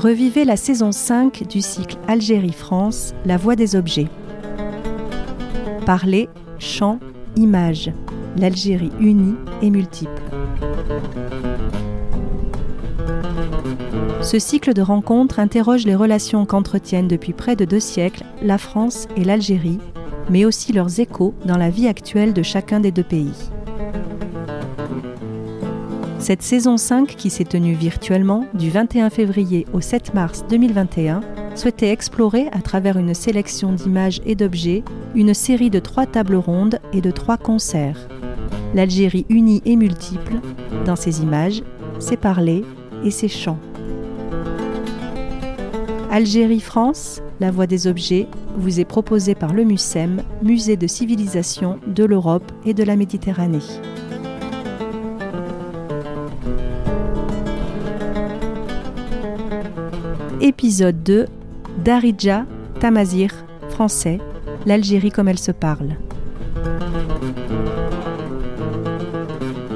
Revivez la saison 5 du cycle Algérie-France, La Voix des objets. Parler, chant, image. L'Algérie unie et multiple. Ce cycle de rencontres interroge les relations qu'entretiennent depuis près de deux siècles la France et l'Algérie, mais aussi leurs échos dans la vie actuelle de chacun des deux pays. Cette saison 5, qui s'est tenue virtuellement du 21 février au 7 mars 2021, souhaitait explorer, à travers une sélection d'images et d'objets, une série de trois tables rondes et de trois concerts. L'Algérie unie et multiple, dans ses images, ses parlers et ses chants. Algérie-France, la voix des objets, vous est proposée par le MUSEM, Musée de civilisation de l'Europe et de la Méditerranée. Épisode 2 Darija Tamazir, français, l'Algérie comme elle se parle.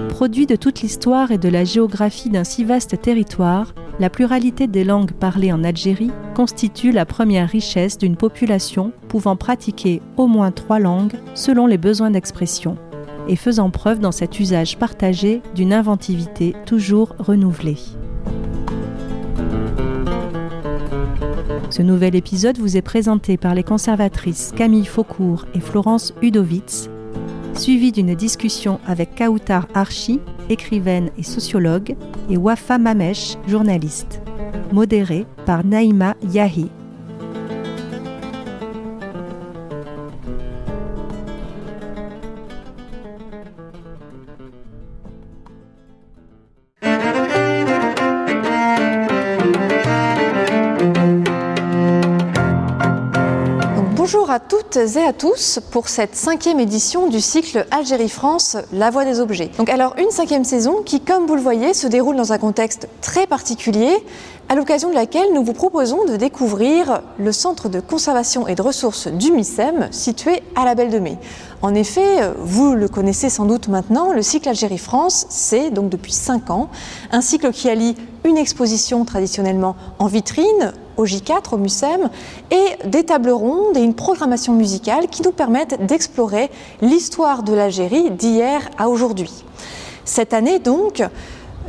Produit de toute l'histoire et de la géographie d'un si vaste territoire, la pluralité des langues parlées en Algérie constitue la première richesse d'une population pouvant pratiquer au moins trois langues selon les besoins d'expression et faisant preuve dans cet usage partagé d'une inventivité toujours renouvelée. Ce nouvel épisode vous est présenté par les conservatrices Camille Faucourt et Florence Udovitz, suivi d'une discussion avec Kautar Archi, écrivaine et sociologue, et Wafa Mamesh, journaliste, modéré par Naïma Yahi, et à tous pour cette cinquième édition du cycle Algérie-France, La Voix des Objets. Donc alors une cinquième saison qui, comme vous le voyez, se déroule dans un contexte très particulier, à l'occasion de laquelle nous vous proposons de découvrir le centre de conservation et de ressources du MICEM situé à la Belle de Mai. En effet, vous le connaissez sans doute maintenant, le cycle Algérie-France, c'est donc depuis cinq ans un cycle qui allie une exposition traditionnellement en vitrine au J4, au MUSEM, et des tables rondes et une programmation musicale qui nous permettent d'explorer l'histoire de l'Algérie d'hier à aujourd'hui. Cette année donc,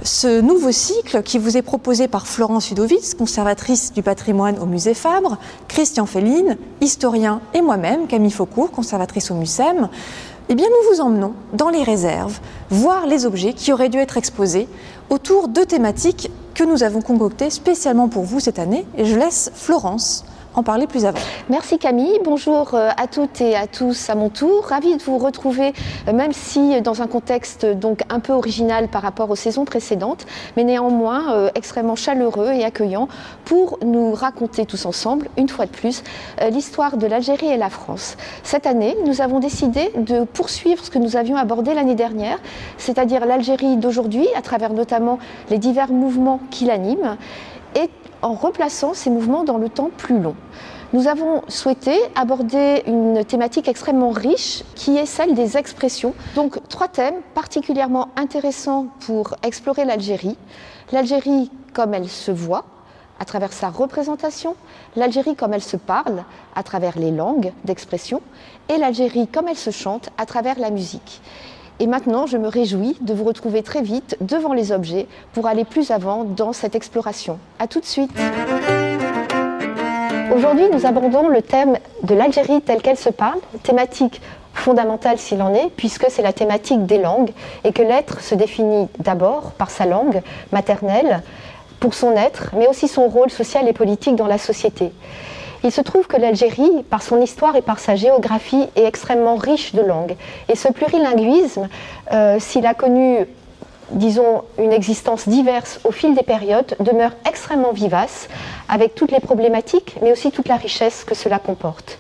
ce nouveau cycle qui vous est proposé par Florence Udovitz, conservatrice du patrimoine au musée Fabre, Christian Féline, historien, et moi-même, Camille Faucourt, conservatrice au MUSEM, eh bien, nous vous emmenons dans les réserves, voir les objets qui auraient dû être exposés autour de thématiques que nous avons concoctées spécialement pour vous cette année. Et je laisse Florence Merci Camille, bonjour euh, à toutes et à tous à mon tour. Ravie de vous retrouver, euh, même si dans un contexte donc un peu original par rapport aux saisons précédentes, mais néanmoins euh, extrêmement chaleureux et accueillant pour nous raconter tous ensemble, une fois de plus, l'histoire de l'Algérie et la France. Cette année, nous avons décidé de poursuivre ce que nous avions abordé l'année dernière, c'est-à-dire l'Algérie d'aujourd'hui, à travers notamment les divers mouvements qui l'animent, et en replaçant ces mouvements dans le temps plus long. Nous avons souhaité aborder une thématique extrêmement riche qui est celle des expressions. Donc trois thèmes particulièrement intéressants pour explorer l'Algérie. L'Algérie comme elle se voit à travers sa représentation, l'Algérie comme elle se parle à travers les langues d'expression et l'Algérie comme elle se chante à travers la musique. Et maintenant, je me réjouis de vous retrouver très vite devant les objets pour aller plus avant dans cette exploration. A tout de suite. Aujourd'hui, nous abordons le thème de l'Algérie telle qu'elle se parle, thématique fondamentale s'il en est, puisque c'est la thématique des langues et que l'être se définit d'abord par sa langue maternelle, pour son être, mais aussi son rôle social et politique dans la société. Il se trouve que l'Algérie, par son histoire et par sa géographie, est extrêmement riche de langues. Et ce plurilinguisme, euh, s'il a connu disons, une existence diverse au fil des périodes, demeure extrêmement vivace, avec toutes les problématiques, mais aussi toute la richesse que cela comporte.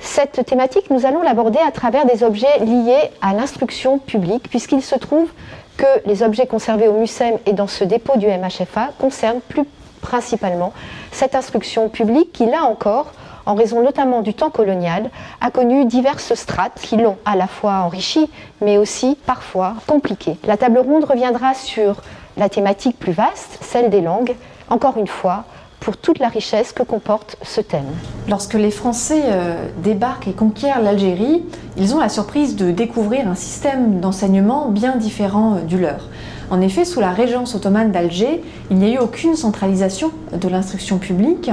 Cette thématique, nous allons l'aborder à travers des objets liés à l'instruction publique, puisqu'il se trouve que les objets conservés au MUSEM et dans ce dépôt du MHFA concernent plus principalement cette instruction publique qui, là encore, en raison notamment du temps colonial, a connu diverses strates qui l'ont à la fois enrichi, mais aussi parfois compliqué. La table ronde reviendra sur la thématique plus vaste, celle des langues, encore une fois, pour toute la richesse que comporte ce thème. Lorsque les Français euh, débarquent et conquièrent l'Algérie, ils ont la surprise de découvrir un système d'enseignement bien différent euh, du leur. En effet, sous la régence ottomane d'Alger, il n'y a eu aucune centralisation de l'instruction publique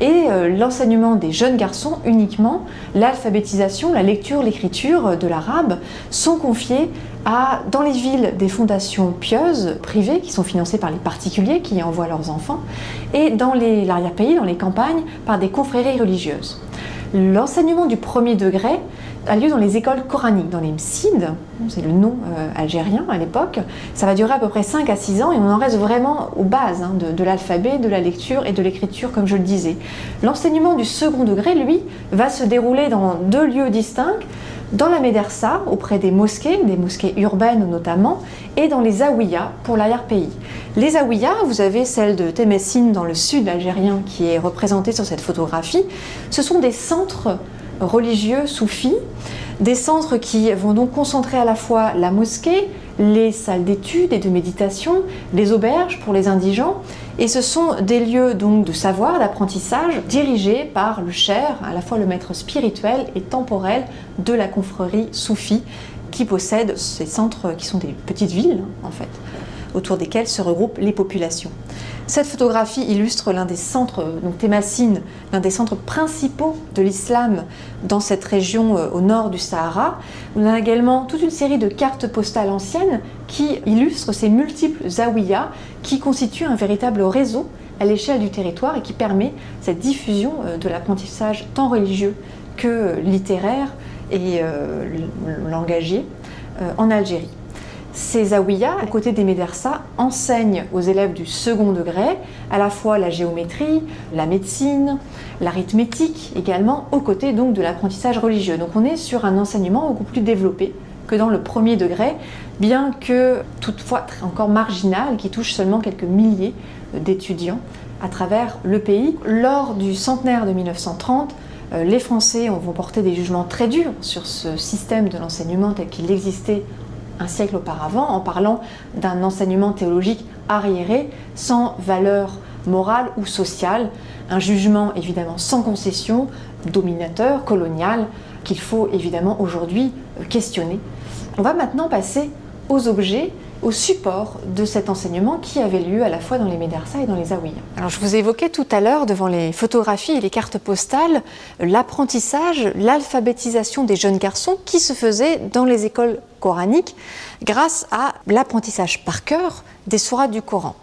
et euh, l'enseignement des jeunes garçons uniquement, l'alphabétisation, la lecture, l'écriture de l'arabe sont confiés à, dans les villes, des fondations pieuses privées qui sont financées par les particuliers qui y envoient leurs enfants et dans l'arrière-pays, dans les campagnes, par des confréries religieuses. L'enseignement du premier degré a lieu dans les écoles coraniques, dans les msides, c'est le nom euh, algérien à l'époque. Ça va durer à peu près 5 à 6 ans et on en reste vraiment aux bases hein, de, l'alphabet, de la lecture et de l'écriture, comme je le disais. L'enseignement du second degré, lui, va se dérouler dans deux lieux distincts dans la médersa, auprès des mosquées, des mosquées urbaines notamment, et dans les Aouïas pour l'arrière-pays. Les Aouïas, vous avez celle de Temessine dans le sud algérien qui est représentée sur cette photographie, ce sont des centres religieux soufis, des centres qui vont donc concentrer à la fois la mosquée, les salles d'études et de méditation, les auberges pour les indigents, et ce sont des lieux donc de savoir, d'apprentissage, dirigés par le cher, à la fois le maître spirituel et temporel de la confrérie soufie, qui possède ces centres qui sont des petites villes en fait, autour desquelles se regroupent les populations. Cette photographie illustre l'un des centres, donc Thémassine, l'un des centres principaux de l'islam dans cette région euh, au nord du Sahara. On a également toute une série de cartes postales anciennes qui illustrent ces multiples zawiyas qui constituent un véritable réseau à l'échelle du territoire et qui permet cette diffusion euh, de l'apprentissage tant religieux que littéraire et euh, langagier en Algérie. Ces zaouïas, à côté des médersas, enseignent aux élèves du second degré à la fois la géométrie, la médecine, l'arithmétique également, aux côtés donc de l'apprentissage religieux. Donc on est sur un enseignement beaucoup plus développé que dans le premier degré, bien que toutefois encore marginal, qui touche seulement quelques milliers d'étudiants à travers le pays. Lors du centenaire de 1930, euh, les Français vont porter des jugements très durs sur ce système de l'enseignement tel qu'il existait un siècle auparavant en parlant d'un enseignement théologique arriéré, sans valeur morale ou sociale, un jugement évidemment sans concession, dominateur, colonial, qu'il faut évidemment aujourd'hui questionner. On va maintenant passer aux objets au support de cet enseignement qui avait lieu à la fois dans les Médersa et dans les Aouïas. Alors je vous évoquais tout à l'heure devant les photographies et les cartes postales l'apprentissage, l'alphabétisation des jeunes garçons qui se faisait dans les écoles coraniques grâce à l'apprentissage par cœur des sourates du Coran.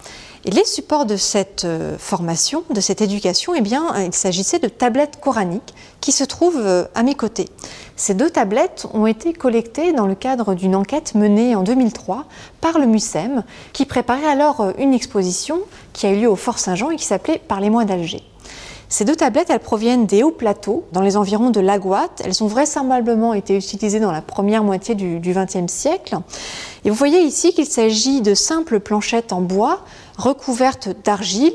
Et les supports de cette euh, formation, de cette éducation, eh bien, il s'agissait de tablettes coraniques qui se trouvent euh, à mes côtés. Ces deux tablettes ont été collectées dans le cadre d'une enquête menée en 2003 par le MUSEM, qui préparait alors euh, une exposition qui a eu lieu au Fort Saint-Jean et qui s'appelait Parlez-moi d'Alger. Ces deux tablettes, elles proviennent des hauts plateaux, dans les environs de Laguat. Elles ont vraisemblablement été utilisées dans la première moitié du XXe siècle. Et vous voyez ici qu'il s'agit de simples planchettes en bois recouvertes d'argile,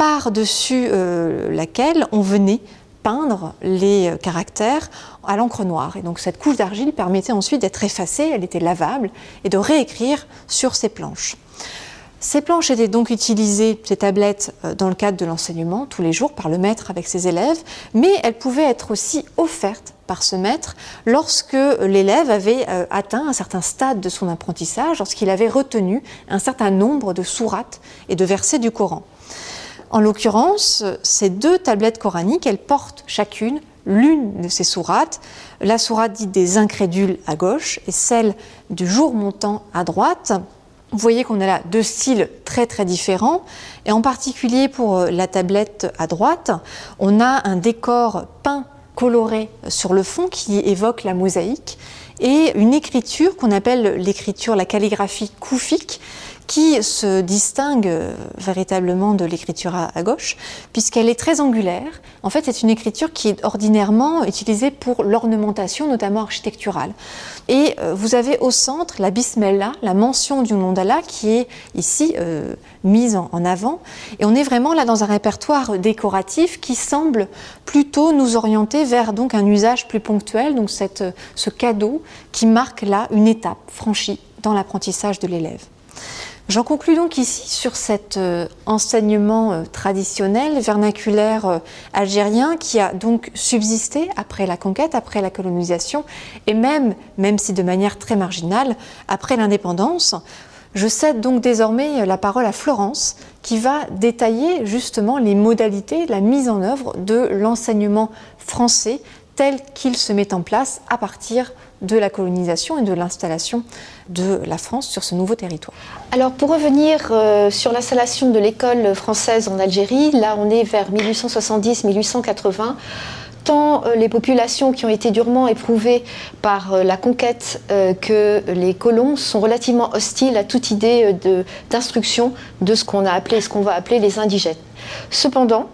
par-dessus euh, laquelle on venait peindre les euh, caractères à l'encre noire. Et donc cette couche d'argile permettait ensuite d'être effacée, elle était lavable, et de réécrire sur ces planches. Ces planches étaient donc utilisées, ces tablettes, euh, dans le cadre de l'enseignement tous les jours par le maître avec ses élèves, mais elles pouvaient être aussi offertes par ce maître lorsque l'élève avait euh, atteint un certain stade de son apprentissage, lorsqu'il avait retenu un certain nombre de sourates et de versets du Coran. En l'occurrence, ces deux tablettes coraniques, elles portent chacune l'une de ces sourates, la sourate dite des incrédules à gauche et celle du jour montant à droite, vous voyez qu'on a là deux styles très très différents. Et en particulier pour euh, la tablette à droite, on a un décor peint coloré sur le fond qui évoque la mosaïque et une écriture qu'on appelle l'écriture, la calligraphie koufique qui se distingue euh, véritablement de l'écriture à, gauche, puisqu'elle est très angulaire. En fait, c'est une écriture qui est ordinairement utilisée pour l'ornementation, notamment architecturale. Et euh, vous avez au centre la bismillah, la mention du nom d'Allah, qui est ici euh, mise en, avant. Et on est vraiment là dans un répertoire décoratif qui semble plutôt nous orienter vers donc un usage plus ponctuel, donc ce cadeau qui marque là une étape franchie dans l'apprentissage de l'élève. J'en conclus donc ici sur cet euh, enseignement euh, traditionnel, vernaculaire euh, algérien qui a donc subsisté après la conquête, après la colonisation et même, même si de manière très marginale, après l'indépendance. Je cède donc désormais la parole à Florence qui va détailler justement les modalités, la mise en œuvre de l'enseignement français tel qu'il se met en place à partir de la colonisation et de l'installation de la France sur ce nouveau territoire. Alors pour revenir euh, sur l'installation de l'école française en Algérie, là on est vers 1870-1880 tant euh, les populations qui ont été durement éprouvées par euh, la conquête que les colons sont relativement hostiles à toute idée d'instruction de, ce qu'on a appelé, ce qu'on va appeler les indigènes. Cependant,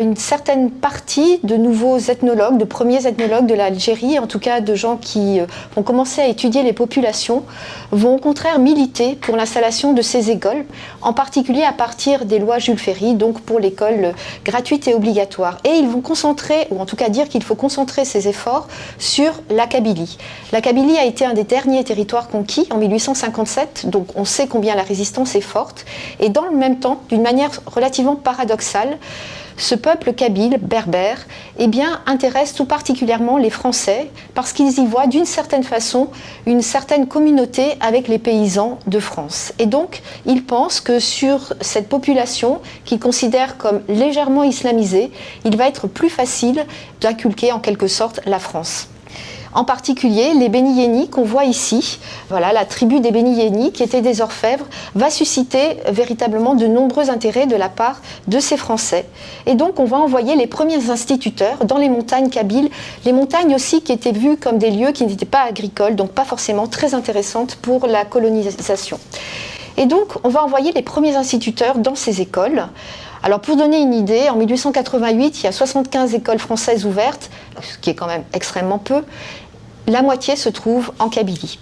une certaine partie de nouveaux ethnologues, de premiers ethnologues de l'Algérie, en tout cas de gens qui euh, vont commencer à étudier les populations, vont au contraire militer pour l'installation de ces écoles, en particulier à partir des lois Jules Ferry, donc pour l'école gratuite et obligatoire. Et ils vont concentrer, ou en tout cas dire qu'il faut concentrer ses efforts sur la Kabylie. La Kabylie a été un des derniers territoires conquis en 1857, donc on sait combien la résistance est forte. Et dans le même temps, d'une manière relativement paradoxale, ce peuple kabyle, berbère, eh intéresse tout particulièrement les Français parce qu'ils y voient d'une certaine façon une certaine communauté avec les paysans de France. Et donc, ils pensent que sur cette population qu'ils considèrent comme légèrement islamisée, il va être plus facile d'inculquer en quelque sorte la France. En particulier, les Béni qu'on voit ici, voilà, la tribu des Béni qui étaient des orfèvres, va susciter véritablement de nombreux intérêts de la part de ces Français. Et donc, on va envoyer les premiers instituteurs dans les montagnes kabyles, les montagnes aussi qui étaient vues comme des lieux qui n'étaient pas agricoles, donc pas forcément très intéressantes pour la colonisation. Et donc, on va envoyer les premiers instituteurs dans ces écoles. Alors pour donner une idée, en 1888, il y a 75 écoles françaises ouvertes, ce qui est quand même extrêmement peu. La moitié se trouve en Kabylie.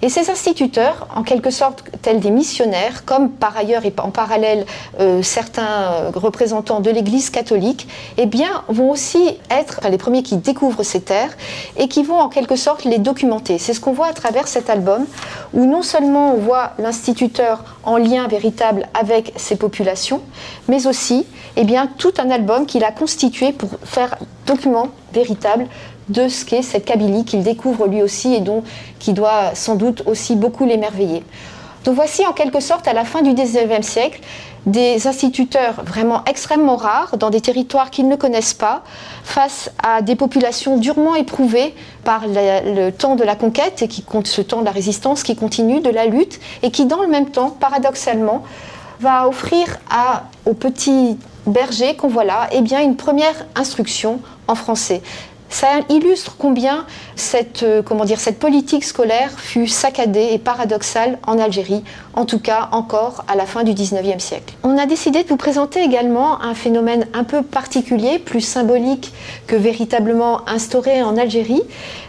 Et ces instituteurs, en quelque sorte tels des missionnaires, comme par ailleurs et en parallèle euh, certains euh, représentants de l'Église catholique, eh vont aussi être les premiers qui découvrent ces terres et qui vont en quelque sorte les documenter. C'est ce qu'on voit à travers cet album, où non seulement on voit l'instituteur en lien véritable avec ces populations, mais aussi eh tout un album qu'il a constitué pour faire document véritable de ce qu'est cette Kabylie qu'il découvre lui aussi et dont qui doit sans doute aussi beaucoup l'émerveiller. Donc voici en quelque sorte à la fin du XIXe siècle des instituteurs vraiment extrêmement rares dans des territoires qu'ils ne connaissent pas, face à des populations durement éprouvées par le, temps de la conquête et qui compte ce temps de la résistance qui continue, de la lutte, et qui dans le même temps, paradoxalement, va offrir à, aux petits bergers qu'on voit là eh bien, une première instruction en français. Ça illustre combien cette, euh, comment dire, cette politique scolaire fut saccadée et paradoxale en Algérie, en tout cas encore à la fin du 19e siècle. On a décidé de vous présenter également un phénomène un peu particulier, plus symbolique que véritablement instauré en Algérie,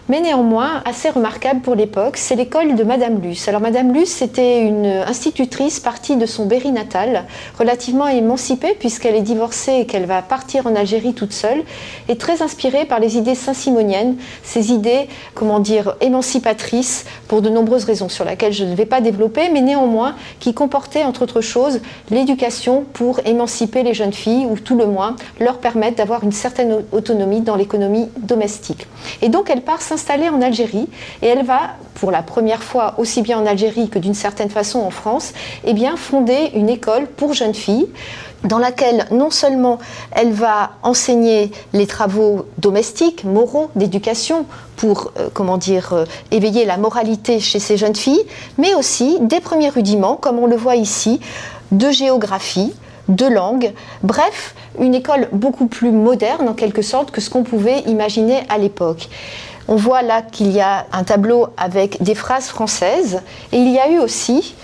mais néanmoins assez remarquable pour l'époque, c'est l'école de Madame Luce. Alors Madame Luce, c'était une institutrice partie de son Berry natal, relativement émancipée puisqu'elle est divorcée et qu'elle va partir en Algérie toute seule, et très inspirée par les idées saint-simoniennes, ces idées, comment dire, émancipatrices pour de nombreuses raisons sur lesquelles je ne vais pas développer, mais néanmoins qui comportaient entre autres choses l'éducation pour émanciper les jeunes filles ou tout le moins leur permettre d'avoir une certaine autonomie dans l'économie domestique. Et donc elle part s'installer en Algérie et elle va, pour la première fois aussi bien en Algérie que d'une certaine façon en France, eh bien, fonder une école pour jeunes filles dans laquelle non seulement elle va enseigner les travaux domestiques, moraux, d'éducation, pour, euh, comment dire, euh, éveiller la moralité chez ces jeunes filles, mais aussi des premiers rudiments, comme on le voit ici, de géographie, de langue, bref, une école beaucoup plus moderne en quelque sorte que ce qu'on pouvait imaginer à l'époque. On voit là qu'il y a un tableau avec des phrases françaises et il y a eu aussi,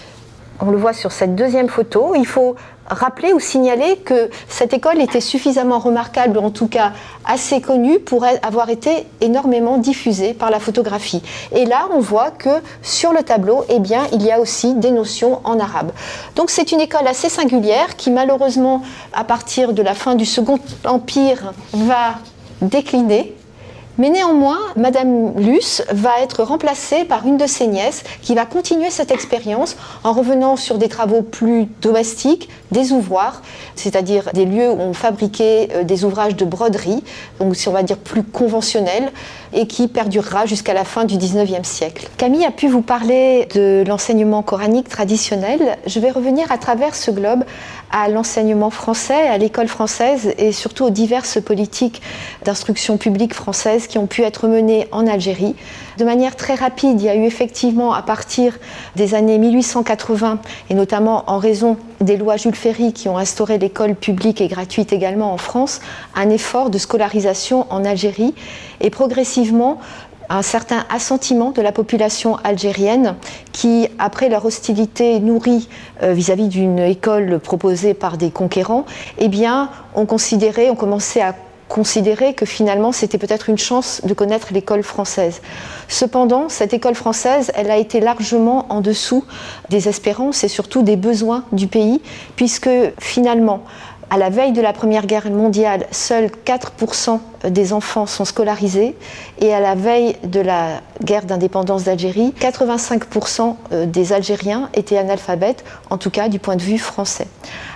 on le voit sur cette deuxième photo, il faut rappeler ou signaler que cette école était suffisamment remarquable, en tout cas assez connue, pour avoir été énormément diffusée par la photographie. Et là, on voit que sur le tableau, eh il y a aussi des notions en arabe. Donc c'est une école assez singulière qui, malheureusement, à partir de la fin du Second Empire, va décliner Mais néanmoins, Madame Luce va être remplacée par une de ses nièces qui va continuer cette expérience en revenant sur des travaux plus domestiques, des ouvroirs, c'est-à-dire des lieux où on fabriquait euh, des ouvrages de broderie, donc si on va dire plus conventionnels, et qui perdurera jusqu'à la fin du 19e siècle. Camille a pu vous parler de l'enseignement coranique traditionnel. Je vais revenir à travers ce globe à l'enseignement français, à l'école française et surtout aux diverses politiques d'instruction publique française qui ont pu être menées en Algérie. De manière très rapide, il y a eu effectivement à partir des années 1880 et notamment en raison des lois Jules Ferry qui ont instauré l'école publique et gratuite également en France, un effort de scolarisation en Algérie et progressivement un certain assentiment de la population algérienne qui, après leur hostilité nourrie euh, vis-à-vis d'une école proposée par des conquérants, eh bien, ont considéré, ont commencé à considérer que finalement c'était peut-être une chance de connaître l'école française. Cependant, cette école française, elle a été largement en dessous des espérances et surtout des besoins du pays, puisque finalement, à la veille de la Première Guerre mondiale, seuls 4% des enfants sont scolarisés et à la veille de la guerre d'indépendance d'Algérie, 85% euh, des Algériens étaient analphabètes, en tout cas du point de vue français.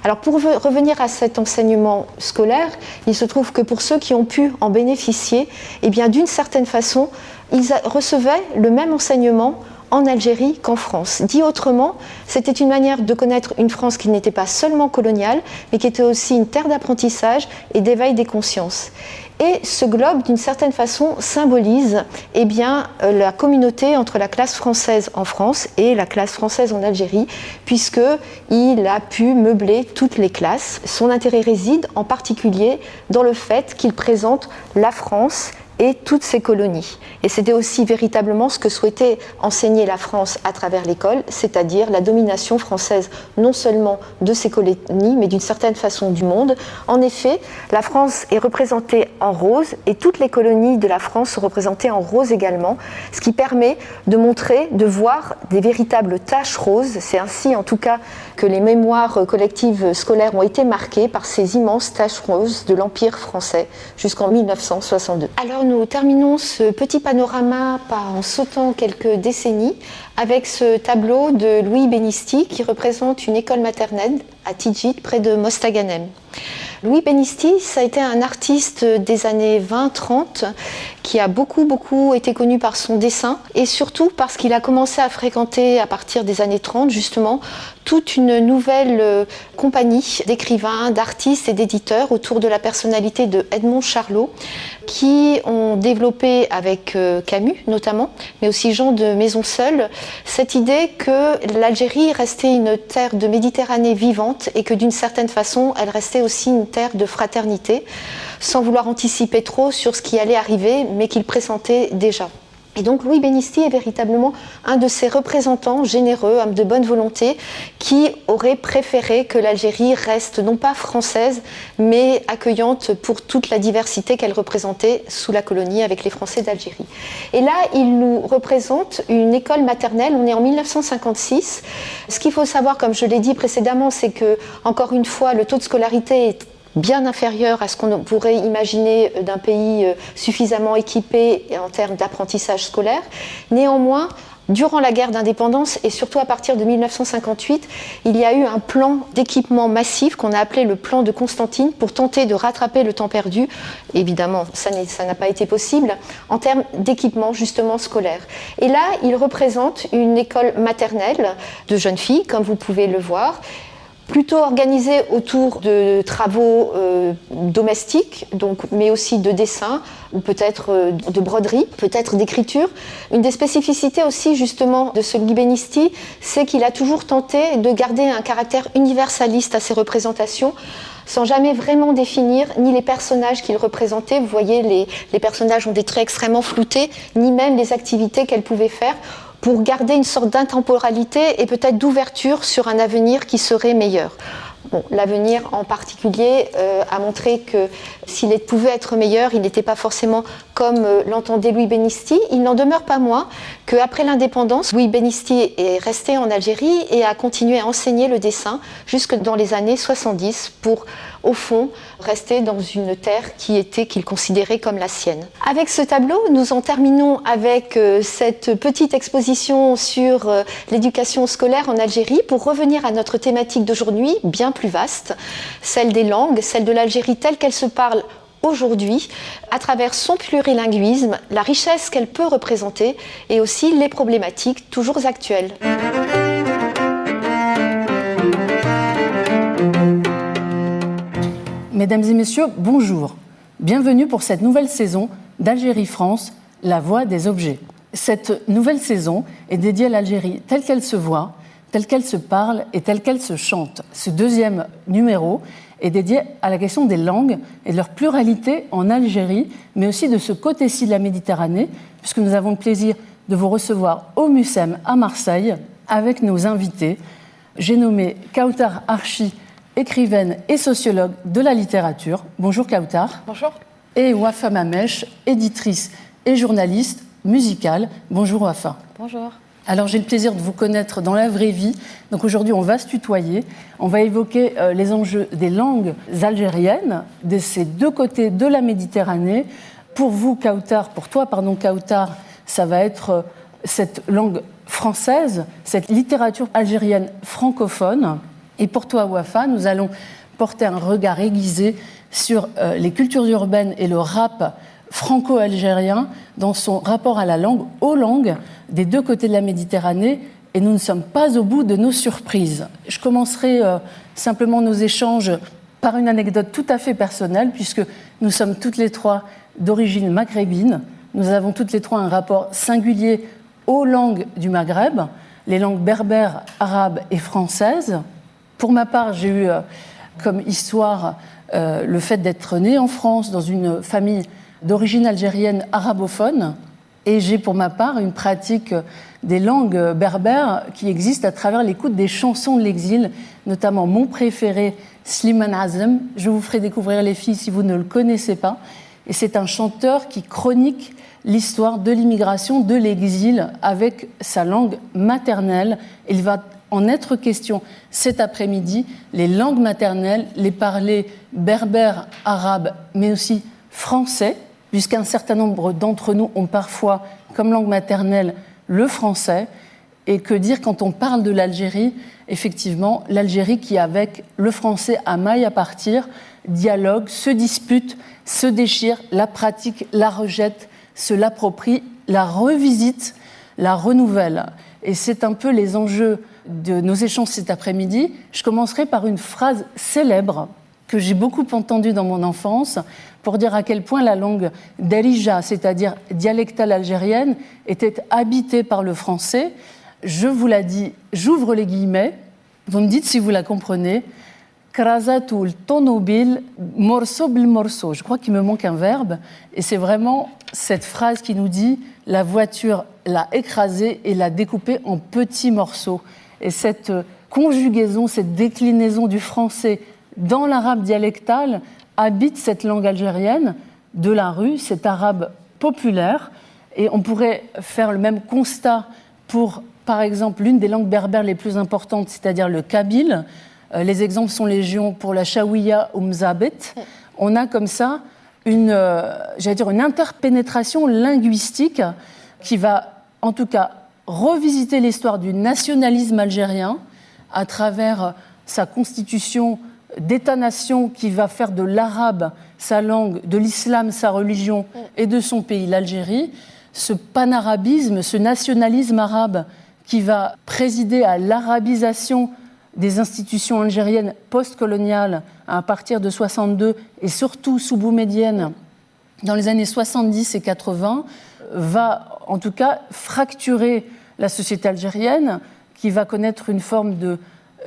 Alors pour revenir à cet enseignement scolaire, il se trouve que pour ceux qui ont pu en bénéficier, eh bien d'une certaine façon, ils recevaient le même enseignement en Algérie qu'en France. Dit autrement, c'était une manière de connaître une France qui n'était pas seulement coloniale, mais qui était aussi une terre d'apprentissage et d'éveil des consciences. Et ce globe, d'une certaine façon, symbolise eh bien, euh, la communauté entre la classe française en France et la classe française en Algérie, puisqu'il a pu meubler toutes les classes. Son intérêt réside en particulier dans le fait qu'il présente la France et toutes ses colonies. Et c'était aussi véritablement ce que souhaitait enseigner la France à travers l'école, c'est-à-dire la domination française non seulement de ses colonies, mais d'une certaine façon du monde. En effet, la France est représentée en rose et toutes les colonies de la France sont représentées en rose également, ce qui permet de montrer, de voir des véritables taches roses. C'est ainsi en tout cas que les mémoires collectives scolaires ont été marquées par ces immenses taches roses de l'Empire français jusqu'en 1962. Alors nous terminons ce petit panorama en sautant quelques décennies avec ce tableau de Louis Benisti qui représente une école maternelle à Tijit près de Mostaganem. Louis Benisti, ça a été un artiste des années 20-30 qui a beaucoup, beaucoup été connu par son dessin et surtout parce qu'il a commencé à fréquenter à partir des années 30 justement toute une nouvelle euh, compagnie d'écrivains, d'artistes et d'éditeurs autour de la personnalité de Edmond Charlot qui ont développé avec euh, Camus notamment, mais aussi Jean de Maison Seule, cette idée que l'Algérie restait une terre de Méditerranée vivante et que d'une certaine façon elle restait aussi une terre de fraternité, sans vouloir anticiper trop sur ce qui allait arriver, mais qu'il pressentait déjà. Et donc Louis Benisti est véritablement un de ces représentants généreux, homme de bonne volonté, qui aurait préféré que l'Algérie reste non pas française, mais accueillante pour toute la diversité qu'elle représentait sous la colonie avec les Français d'Algérie. Et là, il nous représente une école maternelle. On est en 1956. Ce qu'il faut savoir, comme je l'ai dit précédemment, c'est que, encore une fois, le taux de scolarité est bien inférieur à ce qu'on pourrait imaginer d'un pays euh, suffisamment équipé en termes d'apprentissage scolaire. Néanmoins, Durant la guerre d'indépendance et surtout à partir de 1958, il y a eu un plan d'équipement massif qu'on a appelé le plan de Constantine pour tenter de rattraper le temps perdu. Évidemment, ça n'a pas été possible en termes d'équipement justement scolaire. Et là, il représente une école maternelle de jeunes filles, comme vous pouvez le voir, plutôt organisé autour de travaux euh, domestiques, donc, mais aussi de dessin, ou peut-être euh, de broderie, peut-être d'écriture. Une des spécificités aussi justement de ce Libenisti, c'est qu'il a toujours tenté de garder un caractère universaliste à ses représentations sans jamais vraiment définir ni les personnages qu'il représentait, vous voyez, les, les personnages ont des traits extrêmement floutés, ni même les activités qu'elle pouvait faire pour garder une sorte d'intemporalité et peut-être d'ouverture sur un avenir qui serait meilleur. Bon, L'avenir en particulier euh, a montré que s'il pouvait être meilleur, il n'était pas forcément comme euh, l'entendait Louis Benisti. Il n'en demeure pas moins qu'après l'indépendance, Louis Benisti est resté en Algérie et a continué à enseigner le dessin jusque dans les années 70 pour, au fond, rester dans une terre qui était, qu'il considérait comme la sienne. Avec ce tableau, nous en terminons avec euh, cette petite exposition sur l'éducation scolaire en Algérie pour revenir à notre thématique d'aujourd'hui, bien plus vaste, celle des langues, celle de l'Algérie telle qu'elle se parle aujourd'hui, à travers son plurilinguisme, la richesse qu'elle peut représenter et aussi les problématiques toujours actuelles. Mesdames et messieurs, bonjour. Bienvenue pour cette nouvelle saison d'Algérie France, la voix des objets. Cette nouvelle saison est dédiée à l'Algérie telle qu'elle se voit, telle qu'elle se parle et telle qu'elle se chante. Ce deuxième numéro est dédié à la question des langues et de leur pluralité en Algérie, mais aussi de ce côté-ci de la Méditerranée, puisque nous avons le plaisir de vous recevoir au MUSEM à Marseille avec nos invités. J'ai nommé Kautar Archi, écrivaine et sociologue de la littérature. Bonjour Kautar. Bonjour. Et Wafa Mamesh, éditrice et journaliste musicale. Bonjour Wafa. Bonjour. Alors j'ai le plaisir de vous connaître dans la vraie vie. Donc aujourd'hui on va se tutoyer. On va évoquer euh, les enjeux des langues algériennes de ces deux côtés de la Méditerranée. Pour vous, Kautar, pour toi, pardon, Kautar, ça va être euh, cette langue française, cette littérature algérienne francophone. Et pour toi, Wafa, nous allons porter un regard aiguisé sur euh, les cultures urbaines et le rap franco-algérien dans son rapport à la langue, aux langues des deux côtés de la Méditerranée, et nous ne sommes pas au bout de nos surprises. Je commencerai euh, simplement nos échanges par une anecdote tout à fait personnelle, puisque nous sommes toutes les trois d'origine maghrébine. Nous avons toutes les trois un rapport singulier aux langues du Maghreb, les langues berbères, arabes et françaises. Pour ma part, j'ai eu euh, comme histoire euh, le fait d'être née en France dans une famille d'origine algérienne arabophone. Et j'ai pour ma part une pratique des langues berbères qui existe à travers l'écoute des chansons de l'exil, notamment mon préféré, Slimane Azem. Je vous ferai découvrir les filles si vous ne le connaissez pas. Et c'est un chanteur qui chronique l'histoire de l'immigration, de l'exil, avec sa langue maternelle. Il va en être question cet après-midi, les langues maternelles, les parler berbères, arabes, mais aussi français, puisqu'un certain nombre d'entre nous ont parfois comme langue maternelle le français. Et que dire quand on parle de l'Algérie? Effectivement, l'Algérie qui, avec le français à maille à partir, dialogue, se dispute, se déchire, la pratique, la rejette, se l'approprie, la revisite, la renouvelle. Et c'est un peu les enjeux de nos échanges cet après-midi. Je commencerai par une phrase célèbre que j'ai beaucoup entendue dans mon enfance pour dire à quel point la langue d'Alija, c'est-à-dire dialectale algérienne, était habitée par le français. Je vous la dis, j'ouvre les guillemets, vous me dites si vous la comprenez. Krazatul tonobil morceau bil morceau. Je crois qu'il me manque un verbe, et c'est vraiment cette phrase qui nous dit la voiture l'a écrasée et l'a découpée en petits morceaux. Et cette conjugaison, cette déclinaison du français dans l'arabe dialectal habite cette langue algérienne de la rue, cet arabe populaire. Et on pourrait faire le même constat pour, par exemple, l'une des langues berbères les plus importantes, c'est-à-dire le kabyle. Euh, les exemples sont légion pour la shawiya ou mzabet. On a comme ça une, euh, dire, une interpénétration linguistique qui va, en tout cas, revisiter l'histoire du nationalisme algérien à travers sa constitution d'État-nation qui va faire de l'arabe sa langue, de l'islam sa religion et de son pays, l'Algérie, ce panarabisme, ce nationalisme arabe qui va présider à l'arabisation des institutions algériennes postcoloniales à partir de 62 et surtout sous Boumedienne dans les années 70 et 80 va en tout cas fracturer la société algérienne qui va connaître une forme de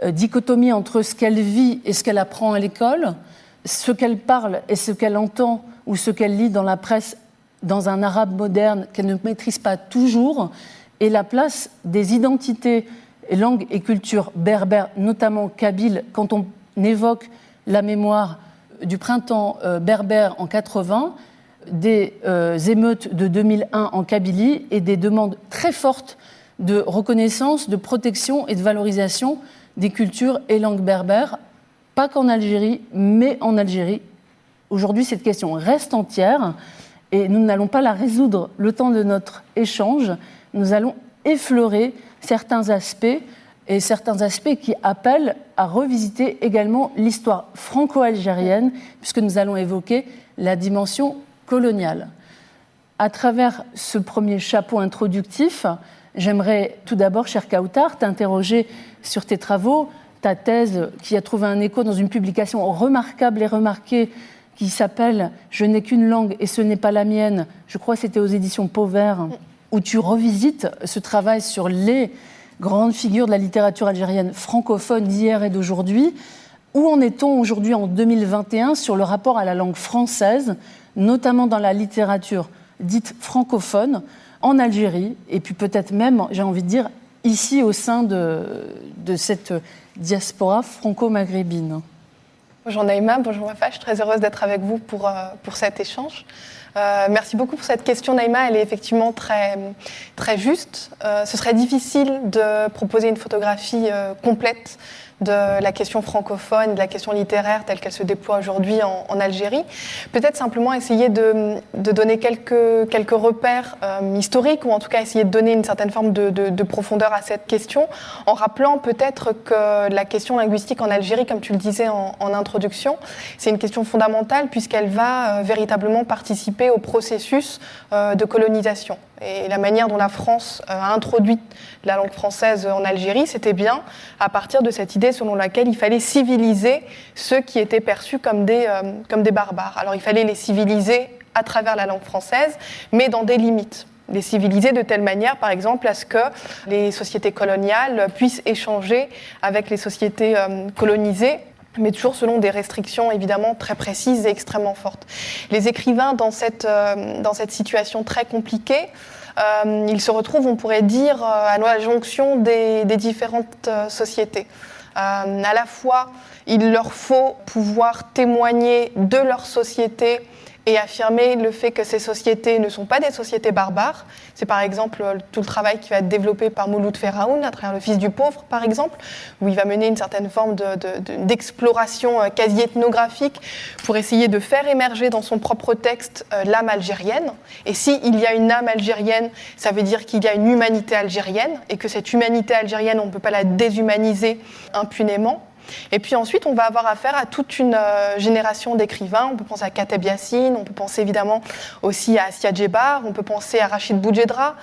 euh, dichotomie entre ce qu'elle vit et ce qu'elle apprend à l'école, ce qu'elle parle et ce qu'elle entend ou ce qu'elle lit dans la presse dans un arabe moderne qu'elle ne maîtrise pas toujours, et la place des identités, langues et cultures berbères, notamment kabyles, quand on évoque la mémoire du printemps euh, berbère en 80, des euh, émeutes de 2001 en Kabylie et des demandes très fortes de reconnaissance, de protection et de valorisation des cultures et langues berbères, pas qu'en Algérie, mais en Algérie. Aujourd'hui, cette question reste entière et nous n'allons pas la résoudre le temps de notre échange. Nous allons effleurer certains aspects et certains aspects qui appellent à revisiter également l'histoire franco-algérienne, puisque nous allons évoquer la dimension coloniale. À travers ce premier chapeau introductif, j'aimerais tout d'abord, cher Kautar, t'interroger sur tes travaux, ta thèse qui a trouvé un écho dans une publication remarquable et remarquée qui s'appelle Je n'ai qu'une langue et ce n'est pas la mienne. Je crois que c'était aux éditions Pauvert, où tu revisites ce travail sur les grandes figures de la littérature algérienne francophone d'hier et d'aujourd'hui. Où en est-on aujourd'hui en 2021 sur le rapport à la langue française, notamment dans la littérature dite francophone, en Algérie, et puis peut-être même, j'ai envie de dire, ici au sein de, de cette diaspora franco-maghrébine Bonjour Naïma, bonjour Wafa, je suis très heureuse d'être avec vous pour, euh, pour cet échange. Euh, merci beaucoup pour cette question Naïma, elle est effectivement très, très juste. Euh, ce serait difficile de proposer une photographie complète de la question francophone, de la question littéraire telle qu'elle se déploie aujourd'hui en, Algérie. Peut-être simplement essayer de, donner quelques, quelques repères euh, historiques ou en tout cas essayer de donner une certaine forme de, profondeur à cette question en rappelant peut-être que la question linguistique en Algérie, comme tu le disais en, introduction, c'est une question fondamentale puisqu'elle va euh, véritablement participer au processus euh, de colonisation. Et la manière dont la France euh, a introduit la langue française en Algérie, c'était bien à partir de cette idée selon laquelle il fallait civiliser ceux qui étaient perçus comme des, euh, comme des barbares. Alors il fallait les civiliser à travers la langue française, mais dans des limites les civiliser de telle manière, par exemple, à ce que les sociétés coloniales puissent échanger avec les sociétés euh, colonisées mais toujours selon des restrictions évidemment très précises et extrêmement fortes. Les écrivains, dans cette, euh, dans cette situation très compliquée, euh, ils se retrouvent, on pourrait dire, euh, à la jonction des, des différentes sociétés. à la fois, il leur faut pouvoir témoigner de leur société et affirmer le fait que ces sociétés ne sont pas des sociétés barbares. C'est par exemple tout le travail qui va être développé par Mouloud Ferraoun à travers le Fils du pauvre, par exemple, où il va mener une certaine forme d'exploration euh, quasi ethnographique pour essayer de faire émerger dans son propre texte euh, l'âme algérienne. Et s'il y a une âme algérienne, ça veut dire qu'il y a une humanité algérienne et que cette humanité algérienne, on ne peut pas la déshumaniser impunément. Et puis ensuite, on va avoir affaire à toute une euh, génération d'écrivains. On peut penser à Kateb Yassine, on peut penser évidemment aussi à Assia Djebar, on peut penser à Rachid Boudjedra.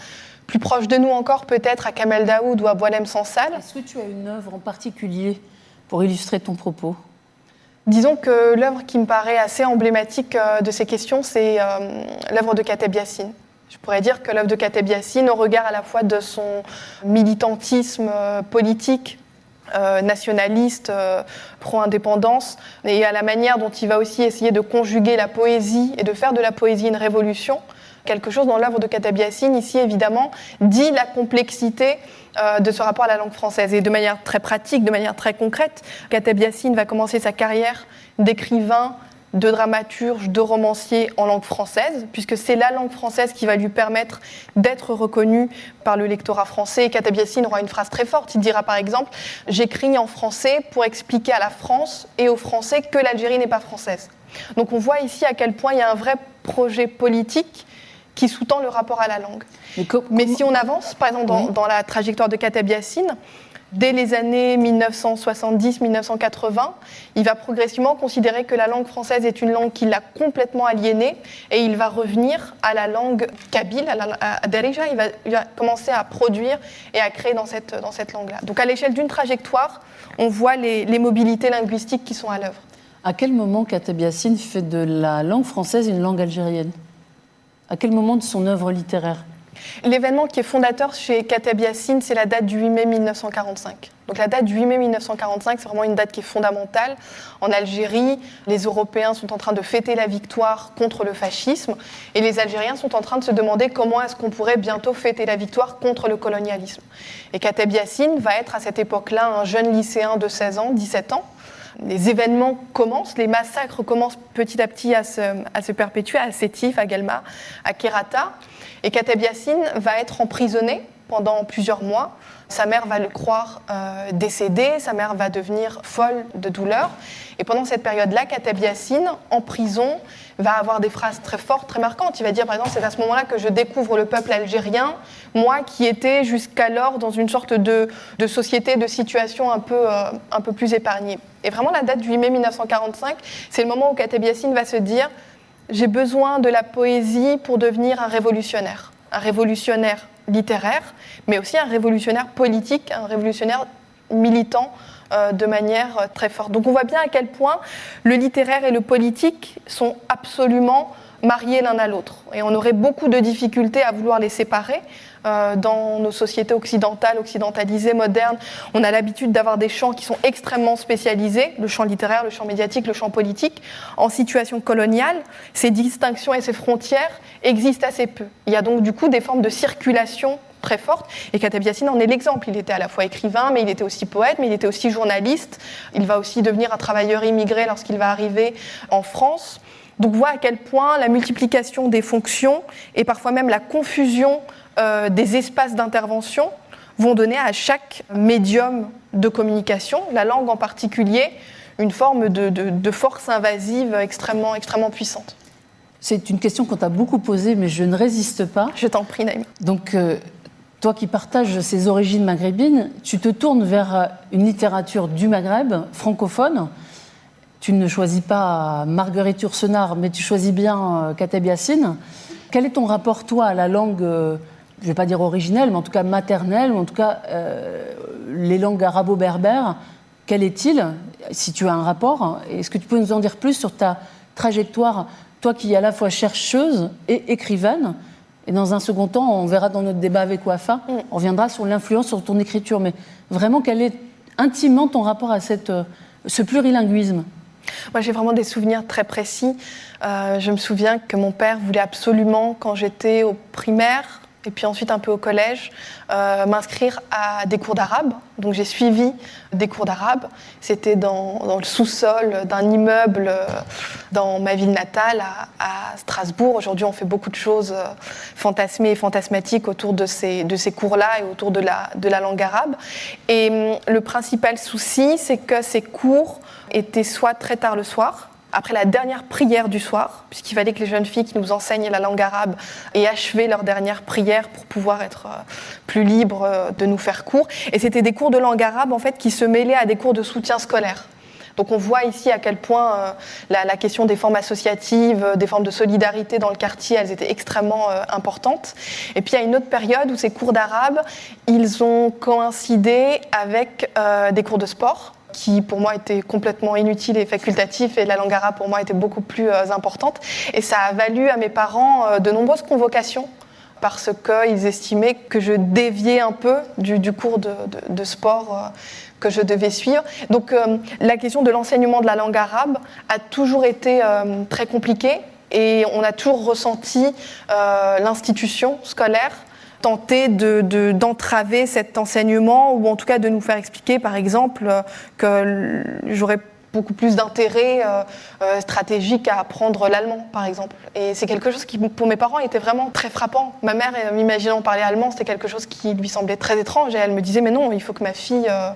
Plus proche de nous encore, peut-être à Kamel Daoud ou à Boalem Sansal. Est-ce que tu as une œuvre en particulier pour illustrer ton propos? Disons que l'œuvre qui me paraît assez emblématique euh, de ces questions, c'est euh, l'œuvre de Kateb Yassine. Je pourrais dire que l'œuvre de Kateb Yassine, au regard à la fois de son militantisme politique, euh, nationaliste, euh, pro-indépendance, et à la manière dont il va aussi essayer de conjuguer la poésie et de faire de la poésie une révolution. Quelque chose dans l'œuvre de Kateb Yassine, ici évidemment, dit la complexité euh, de ce rapport à la langue française. Et de manière très pratique, de manière très concrète, Kateb Yassine va commencer sa carrière d'écrivain, de dramaturge, de romancier en langue française, puisque c'est la langue française qui va lui permettre d'être reconnu par le lectorat français. Et Kateb aura une phrase très forte. Il dira par exemple J'écris en français pour expliquer à la France et aux Français que l'Algérie n'est pas française. Donc on voit ici à quel point il y a un vrai projet politique qui sous-tend le rapport à la langue. Mais, si on avance, par exemple, dans, la trajectoire de Kateb dès les années 1970-1980, il va progressivement considérer que la langue française est une langue qui l'a complètement aliénée et il va revenir à la langue kabyle, à, Derija, il va, commencer à produire et à créer dans cette, dans cette langue-là. Donc à l'échelle d'une trajectoire, on voit les, mobilités linguistiques qui sont à l'œuvre. À quel moment Kateb fait de la langue française une langue algérienne? À quel moment de son œuvre littéraire? L'événement qui est fondateur chez Kateb Yassine, c'est la date du 8 mai 1945. Donc la date du 8 mai 1945, c'est vraiment une date qui est fondamentale. En Algérie, les Européens sont en train de fêter la victoire contre le fascisme et les Algériens sont en train de se demander comment est-ce qu'on pourrait bientôt fêter la victoire contre le colonialisme. Et Kateb Yassine va être à cette époque-là un jeune lycéen de 16 ans, 17 ans, les événements commencent, les massacres commencent petit à petit à se, à se perpétuer à Sétif, à Galma, à Kerata. Et Kateb Yassine va être emprisonné pendant plusieurs mois. Sa mère va le croire euh, décédé, sa mère va devenir folle de douleur. Et pendant cette période-là, Kateb Yassine, en prison, va avoir des phrases très fortes, très marquantes. Il va dire, par exemple, c'est à ce moment-là que je découvre le peuple algérien, moi qui étais jusqu'alors dans une sorte de, de, société, de situation un peu, euh, un peu plus épargnée. Et vraiment, la date du 8 mai 1945, c'est le moment où Kateb Yassine va se dire, j'ai besoin de la poésie pour devenir un révolutionnaire. Un révolutionnaire littéraire, mais aussi un révolutionnaire politique, un révolutionnaire militant euh, de manière euh, très forte. Donc on voit bien à quel point le littéraire et le politique sont absolument mariés l'un à l'autre. Et on aurait beaucoup de difficultés à vouloir les séparer. Euh, dans nos sociétés occidentales, occidentalisées, modernes, on a l'habitude d'avoir des champs qui sont extrêmement spécialisés, le champ littéraire, le champ médiatique, le champ politique. En situation coloniale, ces distinctions et ces frontières existent assez peu. Il y a donc du coup des formes de circulation très fortes. Et Kateb Yassine en est l'exemple. Il était à la fois écrivain, mais il était aussi poète, mais il était aussi journaliste. Il va aussi devenir un travailleur immigré lorsqu'il va arriver en France. Donc voit à quel point la multiplication des fonctions et parfois même la confusion euh, des espaces d'intervention vont donner à chaque médium de communication, la langue en particulier, une forme de, force invasive extrêmement, extrêmement puissante. C'est une question qu'on t'a beaucoup posée, mais je ne résiste pas. Je t'en prie, Naïm. Donc, euh, toi qui partages ces origines maghrébines, tu te tournes vers une littérature du Maghreb, francophone. Tu ne choisis pas Marguerite Yourcenar, mais tu choisis bien euh, Kateb Yassine. Quel est ton rapport, toi, à la langue je ne vais pas dire originelle, mais en tout cas maternelle, ou en tout cas euh, les langues arabo-berbères, quel est-il Si tu as un rapport, est-ce que tu peux nous en dire plus sur ta trajectoire, toi qui es à la fois chercheuse et écrivaine Et dans un second temps, on verra dans notre débat avec Wafa, mm. on reviendra sur l'influence sur ton écriture. Mais vraiment, quel est intimement ton rapport à cette, euh, ce plurilinguisme? Moi, j'ai vraiment des souvenirs très précis. Euh, je me souviens que mon père voulait absolument, quand j'étais au primaire, et puis ensuite un peu au collège, euh, m'inscrire à des cours d'arabe. Donc j'ai suivi des cours d'arabe. C'était dans, le sous-sol d'un immeuble euh, dans ma ville natale, à, Strasbourg. Aujourd'hui, on fait beaucoup de choses euh, fantasmées et fantasmatiques autour de ces, de ces cours-là et autour de la, de la langue arabe. Et hum, le principal souci, c'est que ces cours étaient soit très tard le soir, après la dernière prière du soir, puisqu'il fallait que les jeunes filles qui nous enseignent la langue arabe aient achevé leur dernière prière pour pouvoir être euh, plus libres euh, de nous faire cours. Et c'était des cours de langue arabe en fait qui se mêlaient à des cours de soutien scolaire. Donc on voit ici à quel point euh, la, question des formes associatives, des formes de solidarité dans le quartier, elles étaient extrêmement importantes. Et puis il y a une autre période où ces cours d'arabe, ils ont coïncidé avec des cours de sport qui pour moi était complètement inutile et facultatif, et la langue arabe pour moi était beaucoup plus euh, importante. Et ça a valu à mes parents euh, de nombreuses convocations parce qu'ils estimaient que je déviais un peu du, cours de, sport euh, que je devais suivre. Donc la question de l'enseignement de la langue arabe a toujours été très compliquée et on a toujours ressenti l'institution scolaire tenter d'entraver cet enseignement ou en tout cas de nous faire expliquer par exemple que j'aurais beaucoup plus d'intérêt euh, euh, stratégique à apprendre l'allemand, par exemple. Et c'est quelque chose qui, pour mes parents, était vraiment très frappant. Ma mère, m'imaginant parler allemand, c'était quelque chose qui lui semblait très étrange. Et elle me disait, mais non, il faut que ma fille euh,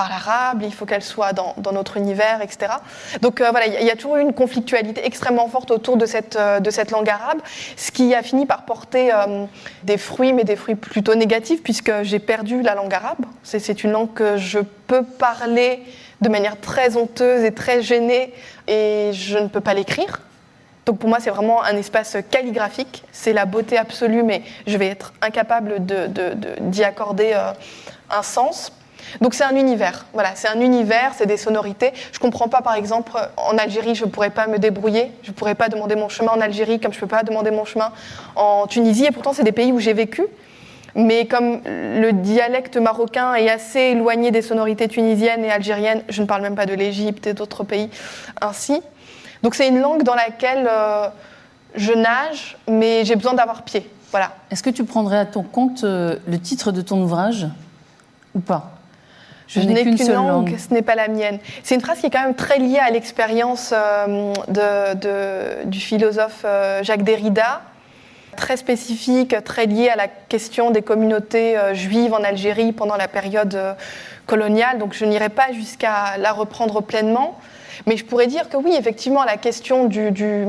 parle arabe, il faut qu'elle soit dans, notre univers, etc. Donc euh, voilà, il y, a toujours eu une conflictualité extrêmement forte autour de cette, euh, langue arabe, ce qui a fini par porter euh, des fruits, mais des fruits plutôt négatifs, puisque j'ai perdu la langue arabe. C'est une langue que je peux parler de manière très honteuse et très gênée, et je ne peux pas l'écrire. Donc pour moi, c'est vraiment un espace calligraphique, c'est la beauté absolue, mais je vais être incapable d'y de, de, accorder un sens donc c'est un univers, voilà, c'est un univers, c'est des sonorités. Je comprends pas, par exemple, en Algérie, je ne pourrais pas me débrouiller, je ne pourrais pas demander mon chemin en Algérie comme je ne peux pas demander mon chemin en Tunisie, et pourtant c'est des pays où j'ai vécu. Mais comme le dialecte marocain est assez éloigné des sonorités tunisiennes et algériennes, je ne parle même pas de l'Égypte et d'autres pays ainsi. Donc c'est une langue dans laquelle euh, je nage, mais j'ai besoin d'avoir pied. Voilà. Est-ce que tu prendrais à ton compte euh, le titre de ton ouvrage ou pas? Je, n'ai qu'une langue, ce n'est pas la mienne. C'est une phrase qui est quand même très liée à l'expérience euh, de, du philosophe euh, Jacques Derrida, très spécifique, très liée à la question des communautés euh, juives en Algérie pendant la période coloniale. Donc je n'irai pas jusqu'à la reprendre pleinement. Mais je pourrais dire que oui, effectivement, la question du, du,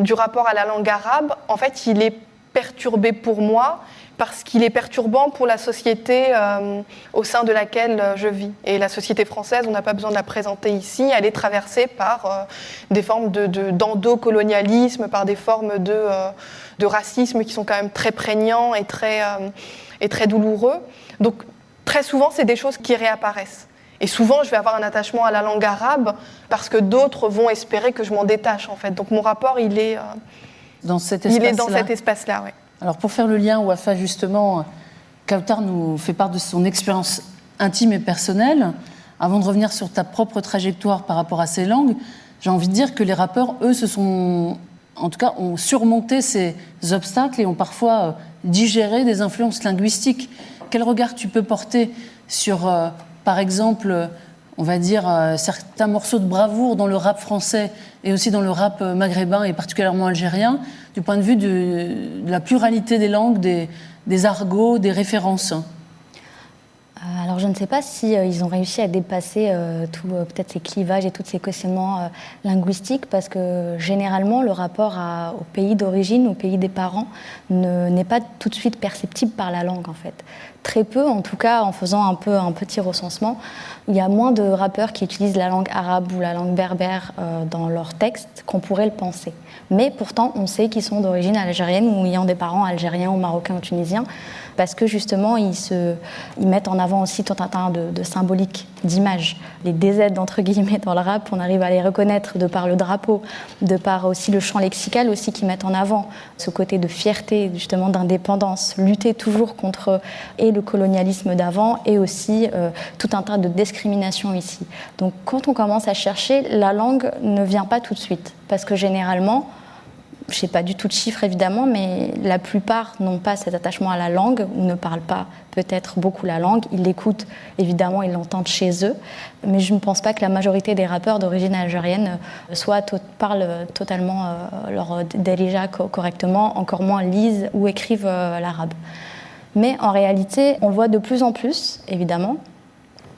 du rapport à la langue arabe, en fait, il est perturbé pour moi parce qu'il est perturbant pour la société euh, au sein de laquelle euh, je vis. Et la société française, on n'a pas besoin de la présenter ici, elle est traversée par euh, des formes d'endocolonialisme, de, par des formes de, de, racisme qui sont quand même très prégnants et très, et très douloureux. Donc très souvent, c'est des choses qui réapparaissent. Et souvent, je vais avoir un attachement à la langue arabe parce que d'autres vont espérer que je m'en détache, en fait. Donc mon rapport, il est dans cet espace-là. Il est dans cet espace-là, oui. Alors pour faire le lien, Wafa, justement, Kautar nous fait part de son expérience intime et personnelle. Avant de revenir sur ta propre trajectoire par rapport à ces langues, j'ai envie de dire que les rappeurs, eux, se sont, en tout cas, ont surmonté ces obstacles et ont parfois euh, digéré des influences linguistiques. Quel regard tu peux porter sur, euh, par exemple, on va dire, euh, certains morceaux de bravoure dans le rap français et aussi dans le rap maghrébin et particulièrement algérien, du point de vue de, la pluralité des langues, des, argots, des références euh, alors je ne sais pas si euh, ils ont réussi à dépasser euh, tout peut-être ces clivages et tous ces questionnements linguistiques parce que généralement le rapport au pays d'origine, au pays des parents n'est pas tout de suite perceptible par la langue en fait. Très peu, en tout cas en faisant un peu un petit recensement, il y a moins de rappeurs qui utilisent la langue arabe ou la langue berbère dans leurs textes qu'on pourrait le penser. Mais pourtant on sait qu'ils sont d'origine algérienne ou ayant des parents algériens ou marocains ou tunisiens parce que justement, ils, se, mettent en avant aussi tout un tas de, symboliques, d'images. Les DZ, entre guillemets, dans le rap, on arrive à les reconnaître de par le drapeau, de par aussi le champ lexical aussi qui mettent en avant ce côté de fierté, justement d'indépendance, lutter toujours contre et le colonialisme d'avant et aussi euh, tout un tas de discriminations ici. Donc quand on commence à chercher, la langue ne vient pas tout de suite, parce que généralement, je sais pas du tout de chiffres évidemment, mais la plupart n'ont pas cet attachement à la langue ou ne parlent pas peut-être beaucoup la langue. Ils l'écoutent évidemment, ils l'entendent chez eux, mais je ne pense pas que la majorité des rappeurs d'origine algérienne soit parlent totalement euh, leur derija correctement, encore moins lisent ou écrivent euh, l'arabe. Mais en réalité, on le voit de plus en plus, évidemment,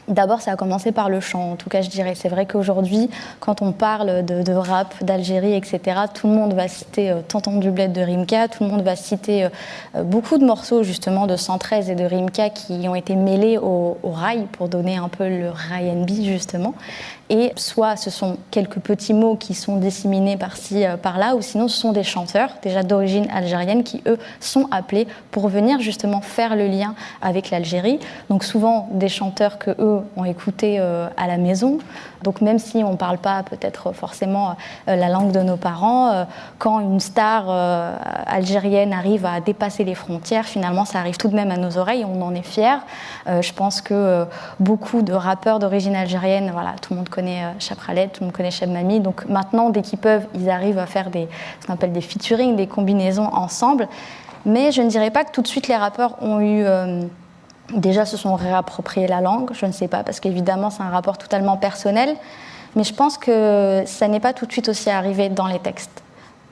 D'abord, ça a commencé par le chant, en tout cas, je dirais. C'est vrai qu'aujourd'hui, quand on parle de, rap, d'Algérie, etc., tout le monde va citer euh, Tantan de Rimka, tout le monde va citer euh, euh, beaucoup de morceaux, justement, de 113 et de Rimka qui ont été mêlés au, au rail pour donner un peu le rail NB, justement. Et soit ce sont quelques petits mots qui sont disséminés par-ci, euh, par-là, ou sinon ce sont des chanteurs, déjà d'origine algérienne, qui eux sont appelés pour venir justement faire le lien avec l'Algérie. Donc souvent des chanteurs que eux ont écoutés euh, à la maison. Donc même si on ne parle pas peut-être forcément euh, la langue de nos parents, quand une star algérienne arrive à dépasser les frontières, finalement ça arrive tout de même à nos oreilles, on en est fiers. je pense que beaucoup de rappeurs d'origine algérienne, voilà, tout le monde connaît euh, Chapralet, tout le monde connaît Mami. Donc maintenant, dès qu'ils peuvent, ils arrivent à faire ce qu'on appelle des featuring, des combinaisons ensemble. Mais je ne dirais pas que tout de suite les rappeurs ont eu. Euh, déjà se sont réappropriés la langue, je ne sais pas, parce qu'évidemment c'est un rapport totalement personnel. Mais je pense que ça n'est pas tout de suite aussi arrivé dans les textes.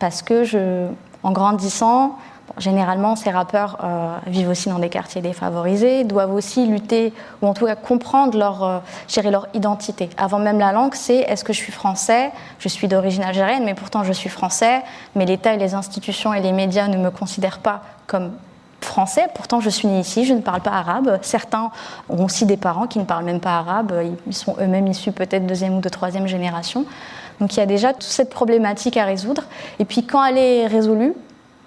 Parce que en grandissant, généralement, ces rappeurs euh, vivent aussi dans des quartiers défavorisés, doivent aussi lutter, ou en tout cas comprendre leur, euh, gérer leur identité. Avant même la langue, c'est est-ce que je suis français? Je suis d'origine algérienne, mais pourtant je suis français, mais l'État et les institutions et les médias ne me considèrent pas comme français, pourtant je suis né ici, je ne parle pas arabe. Certains ont aussi des parents qui ne parlent même pas arabe, ils sont eux-mêmes issus peut-être deuxième ou de troisième génération. Donc il y a déjà toute cette problématique à résoudre. Et puis quand elle est résolue,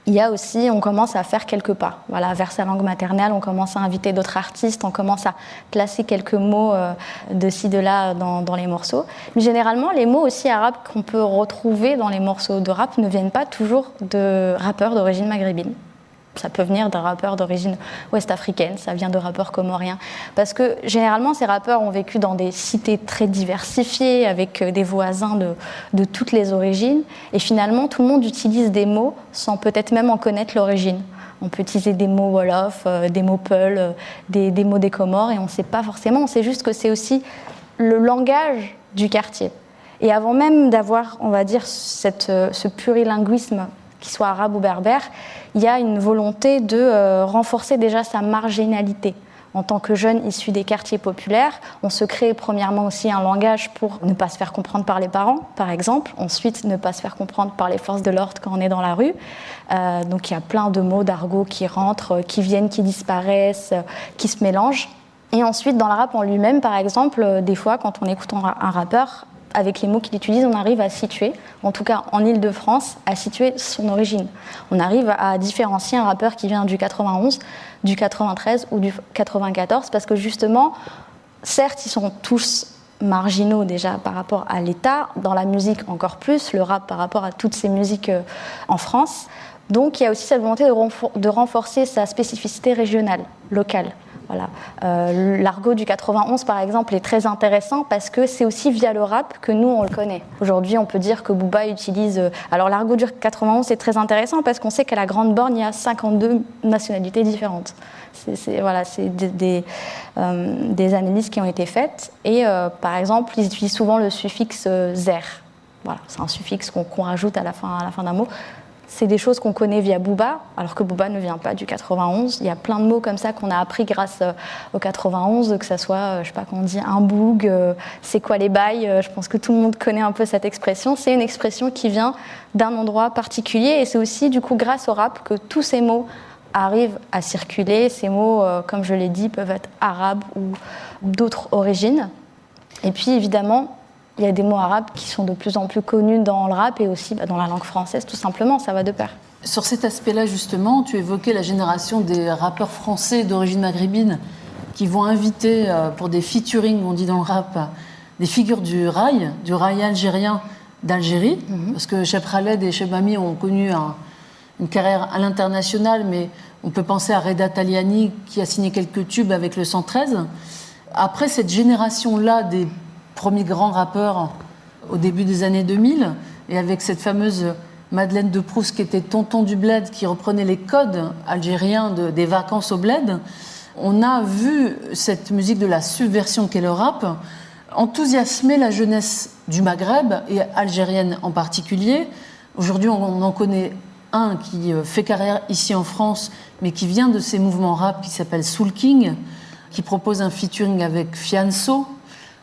il y a aussi, on commence à faire quelques pas. Voilà, vers sa langue maternelle, on commence à inviter d'autres artistes, on commence à placer quelques mots euh, de ci, de là dans, dans, les morceaux. Mais généralement, les mots aussi arabes qu'on peut retrouver dans les morceaux de rap ne viennent pas toujours de rappeurs d'origine maghrébine. Ça peut venir d'un rappeur d'origine ouest-africaine, ça vient de rappeurs comoriens. Parce que généralement, ces rappeurs ont vécu dans des cités très diversifiées, avec euh, des voisins de, toutes les origines. Et finalement, tout le monde utilise des mots sans peut-être même en connaître l'origine. On peut utiliser des mots Wolof, euh, des mots Peul, des, mots des Comores, et on ne sait pas forcément. On sait juste que c'est aussi le langage du quartier. Et avant même d'avoir, on va dire, ce plurilinguisme qu'il soit arabe ou berbère, il y a une volonté de renforcer déjà sa marginalité en tant que jeune issu des quartiers populaires. On se crée premièrement aussi un langage pour ne pas se faire comprendre par les parents, par exemple. Ensuite, ne pas se faire comprendre par les forces de l'ordre quand on est dans la rue. Euh, donc il y a plein de mots d'argot qui rentrent, qui viennent, qui disparaissent, qui se mélangent. Et ensuite, dans le rap en lui-même, par exemple, euh, des fois, quand on écoute un rappeur, avec les mots qu'il utilise, on arrive à situer, en tout cas en Ile-de-France, à situer son origine. On arrive à différencier un rappeur qui vient du 91, du 93 ou du 94, parce que justement, certes, ils sont tous marginaux déjà par rapport à l'État, dans la musique encore plus, le rap par rapport à toutes ces musiques euh, en France. Donc il y a aussi cette volonté de renforcer sa spécificité régionale, locale. Voilà. Euh, l'argot du 91, par exemple, est très intéressant parce que c'est aussi via le rap que nous, on le connaît. Aujourd'hui, on peut dire que Booba utilise... Euh, alors, l'argot du 91, c'est très intéressant parce qu'on sait qu'à la Grande Borne, il y a 52 nationalités différentes. C'est voilà, des, euh, des, analyses qui ont été faites. Et, par exemple, ils utilisent souvent le suffixe zer. Voilà, c'est un suffixe qu'on rajoute à la fin, à la fin d'un mot c'est des choses qu'on connaît via Booba, alors que Booba ne vient pas du 91. Il y a plein de mots comme ça qu'on a appris grâce euh, au 91, que ça soit, euh, je sais pas qu'on dit un boug, euh, c'est quoi les bails. Je pense que tout le monde connaît un peu cette expression. C'est une expression qui vient d'un endroit particulier et c'est aussi du coup grâce au rap que tous ces mots arrivent à circuler. Ces mots, comme je l'ai dit, peuvent être arabes ou d'autres origines. Et puis évidemment, il y a des mots arabes qui sont de plus en plus connus dans le rap et aussi bah, dans la langue française, tout simplement, ça va de pair. Sur cet aspect-là, justement, tu évoquais la génération des rappeurs français d'origine maghrébine qui vont inviter euh, pour des featuring, on dit dans le rap, des figures du rail, du rail algérien d'Algérie, mhm. parce que Cheb Khaled et Cheb Ami ont connu une carrière à l'international, mais on peut penser à Reda Taliani qui a signé quelques tubes avec le 113. Après cette génération-là des premier grand rappeur au début des années 2000, et avec cette fameuse Madeleine de Proust qui était tonton du bled, qui reprenait les codes algériens des vacances au bled, on a vu cette musique de la subversion qu'est le rap enthousiasmer la jeunesse du Maghreb et algérienne en particulier. Aujourd'hui, on en connaît un qui euh, fait carrière ici en France, mais qui vient de ces mouvements rap qui s'appelle Soul King, qui propose un featuring avec Fianso,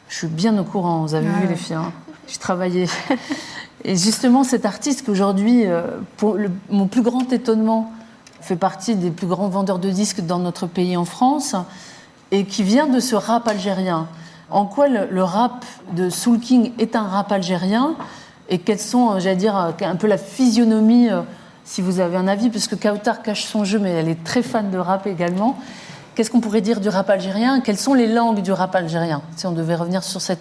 je suis bien au courant, vous avez vu les filles. Hein. J'ai travaillé. Et justement, cet artiste qu'aujourd'hui, euh, pour mon plus grand étonnement, fait partie des plus grands vendeurs de disques dans notre pays en France, et qui vient de ce rap algérien. En quoi le, rap de Soul King est un rap algérien et quelles sont, euh, j'allais dire, euh, un peu la physionomie, si vous avez un avis, puisque Kautar cache son jeu, mais elle est très fan de rap également. Qu'est-ce qu'on pourrait dire du rap algérien? Quelles sont les langues du rap algérien? Si on devait revenir sur cet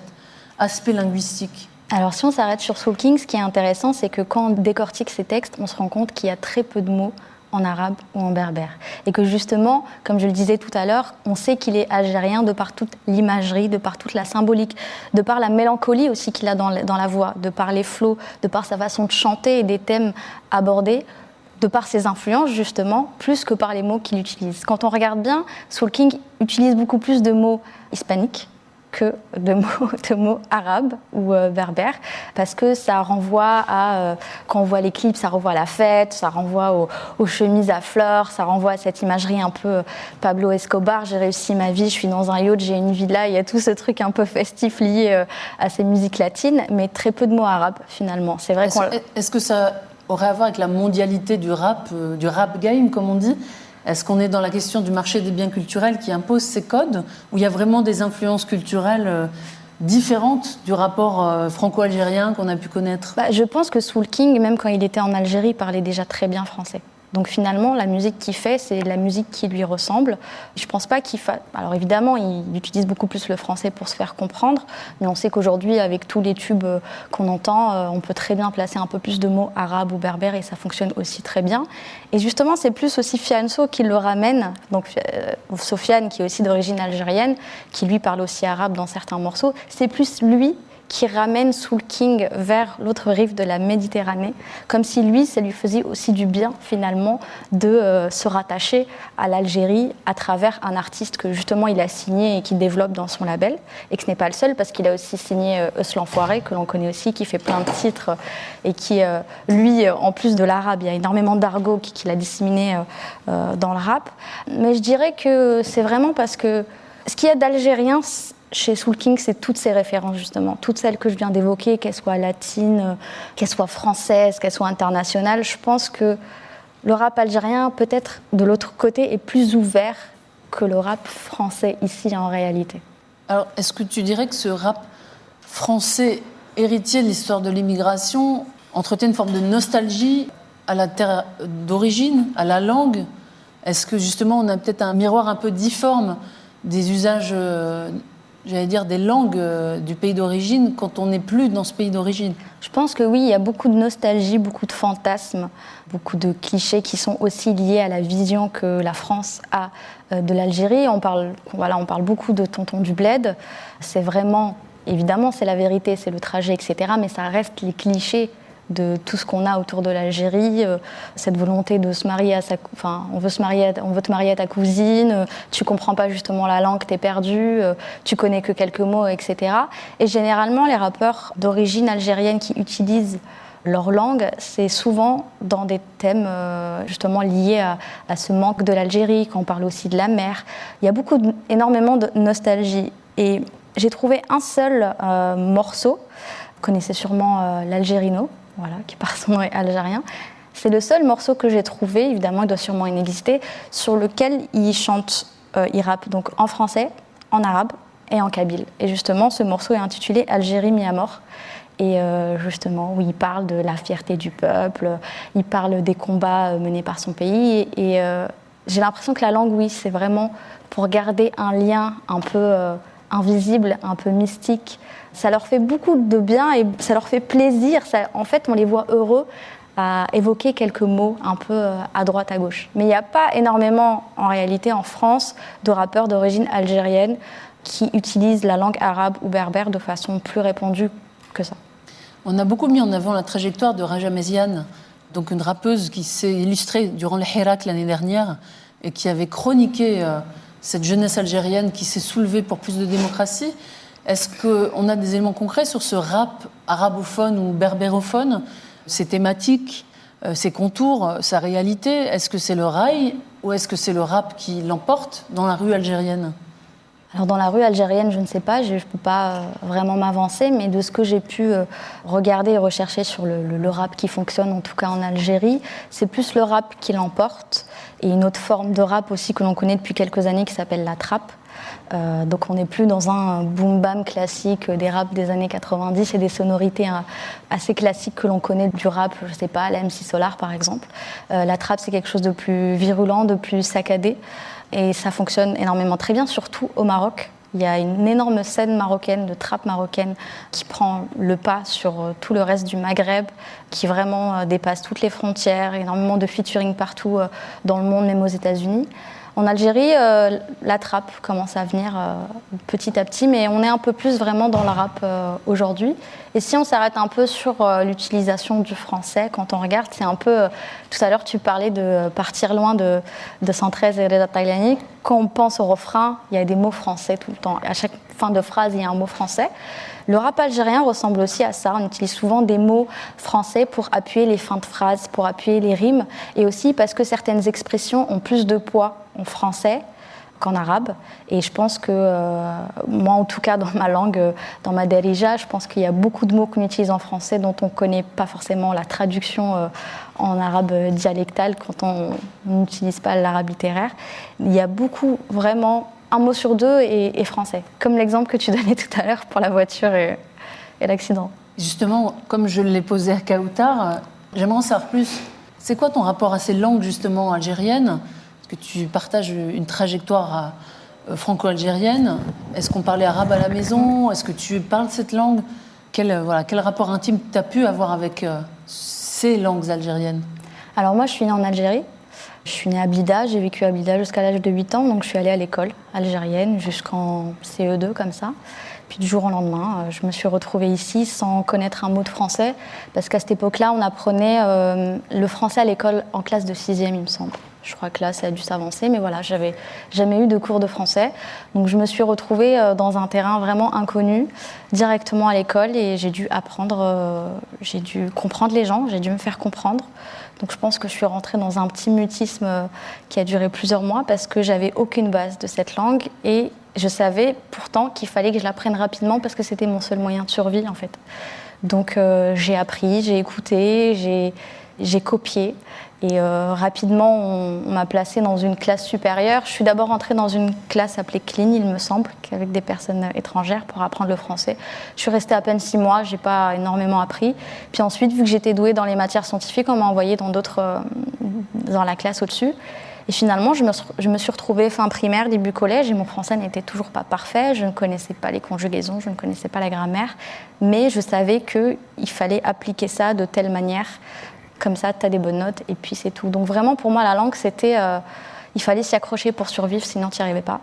aspect linguistique. Alors si on s'arrête sur Soul King, ce qui est intéressant, c'est que quand on décortique ces textes, on se rend compte qu'il y a très peu de mots en arabe ou en berbère. Et que justement, comme je le disais tout à l'heure, on sait qu'il est algérien de par toute l'imagerie, de par toute la symbolique, de par la mélancolie aussi qu'il a dans la voix, de par les flots, de par sa façon de chanter et des thèmes abordés de par ses influences justement, plus que par les mots qu'il utilise. Quand on regarde bien, Soul King utilise beaucoup plus de mots hispaniques que de mots, de mots arabes ou euh, berbères, parce que ça renvoie à, euh, quand on voit les clips, ça renvoie à la fête, ça renvoie aux, chemises à fleurs, ça renvoie à cette imagerie un peu euh, Pablo Escobar, j'ai réussi ma vie, je suis dans un yacht, j'ai une villa, il y a tout ce truc un peu festif lié à ces musiques latines, mais très peu de mots arabes finalement. C'est vrai Est-ce que ça aurait à voir avec la mondialité du rap, euh, du rap game, comme on dit Est-ce qu'on est dans la question du marché des biens culturels qui impose ces codes, ou il y a vraiment des influences culturelles euh, différentes du rapport euh, franco-algérien qu'on a pu connaître? Bah, Je pense que Soul King, même quand il était en Algérie, parlait déjà très bien français. Donc finalement, la musique qu'il fait, c'est la musique qui lui ressemble. Je pense pas qu'il fasse. Alors évidemment, il utilise beaucoup plus le français pour se faire comprendre, mais on sait qu'aujourd'hui, avec tous les tubes euh, qu'on entend, euh, on peut très bien placer un peu plus de mots arabes ou berbères et ça fonctionne aussi très bien. Et justement, c'est plus aussi Fianso qui le ramène, donc euh, Sofiane qui est aussi d'origine algérienne, qui lui parle aussi arabe dans certains morceaux. C'est plus lui qui ramène Soul King vers l'autre rive de la Méditerranée, comme si lui, ça lui faisait aussi du bien finalement de euh, se rattacher à l'Algérie à travers un artiste que justement il a signé et qui développe dans son label, et que ce n'est pas le seul parce qu'il a aussi signé euh, Eus l'Enfoiré, que l'on connaît aussi, qui fait plein de titres et qui, euh, lui, en plus de l'arabe, il y a énormément d'argot qu'il a disséminé dans le rap. Mais je dirais que c'est vraiment parce que ce qu'il y a d'algérien, chez Soul King, c'est toutes ces références justement, toutes celles que je viens d'évoquer, qu'elles soient latines, euh, qu'elles soient françaises, qu'elles soient internationales. Je pense que le rap algérien, peut-être de l'autre côté, est plus ouvert que le rap français ici en réalité. Alors, est-ce que tu dirais que ce rap français, héritier de l'histoire de l'immigration, entretient une forme de nostalgie à la terre d'origine, à la langue? Est-ce que justement on a peut-être un miroir un peu difforme des usages euh, j'allais dire, des langues euh, du pays d'origine quand on n'est plus dans ce pays d'origine Je pense que oui, il y a beaucoup de nostalgie, beaucoup de fantasmes, beaucoup de clichés qui sont aussi liés à la vision que la France a euh, de l'Algérie. On parle, voilà, on parle beaucoup de Tonton du Bled. C'est vraiment, évidemment, c'est la vérité, c'est le trajet, etc. Mais ça reste les clichés de tout ce qu'on a autour de l'Algérie, euh, cette volonté de se marier à sa, enfin, on veut se marier, on veut te marier à ta cousine, euh, tu comprends pas justement la langue, t'es perdu, euh, tu connais que quelques mots, etc. Et généralement, les rappeurs d'origine algérienne qui utilisent leur langue, c'est souvent dans des thèmes justement liés à, à, ce manque de l'Algérie, quand on parle aussi de la mer. Il y a beaucoup, énormément de nostalgie. Et j'ai trouvé un seul morceau, vous connaissez sûrement l'Algérino, voilà, qui par son nom est algérien. C'est le seul morceau que j'ai trouvé, évidemment il doit sûrement en exister, sur lequel il chante, euh, il rappe donc en français, en arabe et en kabyle. Et justement, ce morceau est intitulé Algérie mis à mort. Et euh, justement, où il parle de la fierté du peuple, il parle des combats euh, menés par son pays. Et j'ai l'impression que la langue, oui, c'est vraiment pour garder un lien un peu invisible, un peu mystique ça leur fait beaucoup de bien et ça leur fait plaisir. en fait, on les voit heureux à évoquer quelques mots un peu euh, à droite, à gauche. Mais il n'y a pas énormément, en réalité, en France, de rappeurs d'origine algérienne qui utilisent la langue arabe ou berbère de façon plus répandue que ça. On a beaucoup mis en avant la trajectoire de Raja Meziane, donc une rappeuse qui s'est illustrée durant le Hirak l'année dernière et qui avait chroniqué euh, cette jeunesse algérienne qui s'est soulevée pour plus de démocratie. Est-ce qu'on a des éléments concrets sur ce rap arabophone ou berbérophone, ses thématiques, euh, ses contours, sa réalité Est-ce que c'est le rail ou est-ce que c'est le rap qui l'emporte dans la rue algérienne? Alors dans la rue algérienne, je ne sais pas, je ne peux pas euh, vraiment m'avancer, mais de ce que j'ai pu euh, regarder et rechercher sur le, rap qui fonctionne, en tout cas en Algérie, c'est plus le rap qui l'emporte, et une autre forme de rap aussi que l'on connaît depuis quelques années qui s'appelle la trappe. Euh, donc on n'est plus dans un boom bam classique des raps des années 90 et des sonorités hein, assez classiques que l'on connaît du rap, je sais pas, la MC Solar par exemple. Euh, la trappe c'est quelque chose de plus virulent, de plus saccadé et ça fonctionne énormément très bien, surtout au Maroc. Il y a une énorme scène marocaine, de trappe marocaine, qui prend le pas sur euh, tout le reste du Maghreb, qui vraiment dépasse toutes les frontières, énormément de featuring partout dans le monde, même aux États-Unis. En Algérie, euh, la trappe commence à venir euh, petit à petit, mais on est un peu plus vraiment dans le rap euh, aujourd'hui. Et si on s'arrête un peu sur l'utilisation du français, quand on regarde, c'est un peu. tout à l'heure, tu parlais de partir loin de, de 113 et Reda Tailani. Quand on pense au refrain, il y a des mots français tout le temps. À chaque fin de phrase, il y a un mot français. Le rap algérien ressemble aussi à ça. On utilise souvent des mots français pour appuyer les fins de phrases, pour appuyer les rimes, et aussi parce que certaines expressions ont plus de poids en français qu'en arabe. Et je pense que, euh, moi en tout cas dans ma langue, euh, dans ma derija, je pense qu'il y a beaucoup de mots qu'on utilise en français dont on ne connaît pas forcément la traduction euh, en arabe dialectal quand on n'utilise pas l'arabe littéraire. Il y a beaucoup vraiment un mot sur deux est, français, comme l'exemple que tu donnais tout à l'heure pour la voiture et, l'accident. Justement, comme je l'ai posé à Kautar, j'aimerais en savoir plus. C'est quoi ton rapport à ces langues justement algériennes? Est-ce que tu partages une trajectoire euh, franco-algérienne Est-ce qu'on parlait arabe à la maison? Est-ce que tu parles cette langue? Quel, euh, voilà, quel rapport intime tu as pu avoir avec euh, ces langues algériennes? Alors moi, je suis née en Algérie. Je suis née à Blida, j'ai vécu à Blida jusqu'à l'âge de 8 ans, donc je suis allée à l'école algérienne jusqu'en CE2 comme ça. Puis du jour au lendemain, euh, je me suis retrouvée ici sans connaître un mot de français, parce qu'à cette époque-là, on apprenait euh, le français à l'école en classe de 6e, il me semble. Je crois que là, ça a dû s'avancer, mais voilà, j'avais jamais eu de cours de français. Donc je me suis retrouvée euh, dans un terrain vraiment inconnu, directement à l'école, et j'ai dû apprendre, j'ai dû comprendre les gens, j'ai dû me faire comprendre. Donc je pense que je suis rentrée dans un petit mutisme euh, qui a duré plusieurs mois parce que j'avais aucune base de cette langue et je savais pourtant qu'il fallait que je l'apprenne rapidement parce que c'était mon seul moyen de survie en fait. Donc euh, j'ai appris, j'ai écouté, j'ai copié et euh, rapidement, on, m'a placée dans une classe supérieure. Je suis d'abord entrée dans une classe appelée Clean, il me semble, avec des personnes étrangères pour apprendre le français. Je suis restée à peine six mois, j'ai pas énormément appris. Puis ensuite, vu que j'étais douée dans les matières scientifiques, on m'a envoyée dans d'autres, euh, dans la classe au-dessus. Et finalement, je me, je me, suis retrouvée fin primaire, début collège, et mon français n'était toujours pas parfait. Je ne connaissais pas les conjugaisons, je ne connaissais pas la grammaire, mais je savais qu'il fallait appliquer ça de telle manière comme ça, tu as des bonnes notes, et puis c'est tout. Donc vraiment, pour moi, la langue, c'était... Euh, il fallait s'y accrocher pour survivre, sinon tu n'y arrivais pas.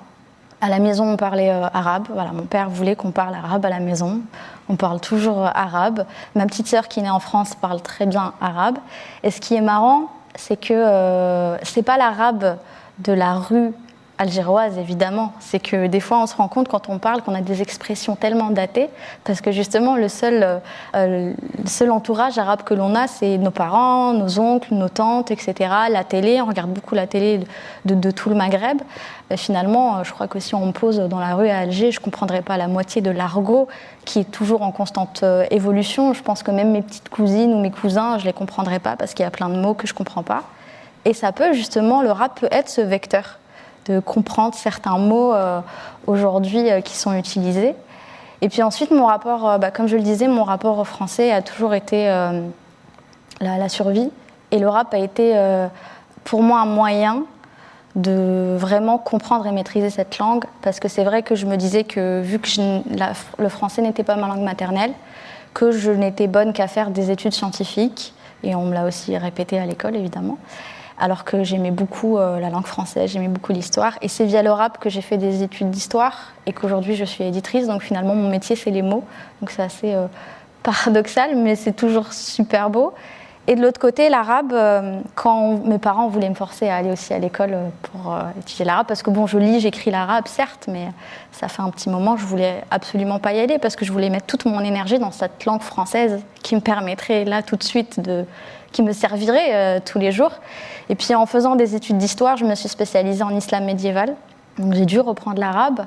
À la maison, on parlait euh, arabe. Voilà, mon père voulait qu'on parle arabe à la maison. On parle toujours euh, arabe. Ma petite sœur qui est née en France parle très bien arabe. Et ce qui est marrant, c'est que c'est pas l'arabe de la rue algéroise, évidemment. C'est que des fois, on se rend compte quand on parle qu'on a des expressions tellement datées, parce que justement, le seul, euh, seul entourage arabe que l'on a, c'est nos parents, nos oncles, nos tantes, etc. La télé, on regarde beaucoup la télé de, tout le Maghreb. finalement, euh, je crois que si on me pose dans la rue à Alger, je ne comprendrais pas la moitié de l'argot qui est toujours en constante euh, évolution. Je pense que même mes petites cousines ou mes cousins, je ne les comprendrais pas parce qu'il y a plein de mots que je ne comprends pas. Et ça peut justement, le rap peut être ce vecteur de comprendre certains mots euh, aujourd'hui euh, qui sont utilisés. Et puis ensuite, mon rapport, euh, bah, comme je le disais, mon rapport au français a toujours été la, survie. Et le rap a été pour moi un moyen de vraiment comprendre et maîtriser cette langue. Parce que c'est vrai que je me disais que vu que le français n'était pas ma langue maternelle, que je n'étais bonne qu'à faire des études scientifiques, et on me l'a aussi répété à l'école évidemment, alors que j'aimais beaucoup euh, la langue française, j'aimais beaucoup l'histoire. Et c'est via le rap que j'ai fait des études d'histoire et qu'aujourd'hui je suis éditrice. Donc finalement, mon métier, c'est les mots. Donc c'est assez euh, paradoxal, mais c'est toujours super beau. Et de l'autre côté, l'arabe, euh, quand mes parents voulaient me forcer à aller aussi à l'école pour étudier l'arabe, parce que bon, je lis, j'écris l'arabe, certes, mais ça fait un petit moment, je voulais absolument pas y aller parce que je voulais mettre toute mon énergie dans cette langue française qui me permettrait là tout de suite de qui me servirait euh, tous les jours. Et puis en faisant des études d'histoire, je me suis spécialisée en islam médiéval. Donc j'ai dû reprendre l'arabe.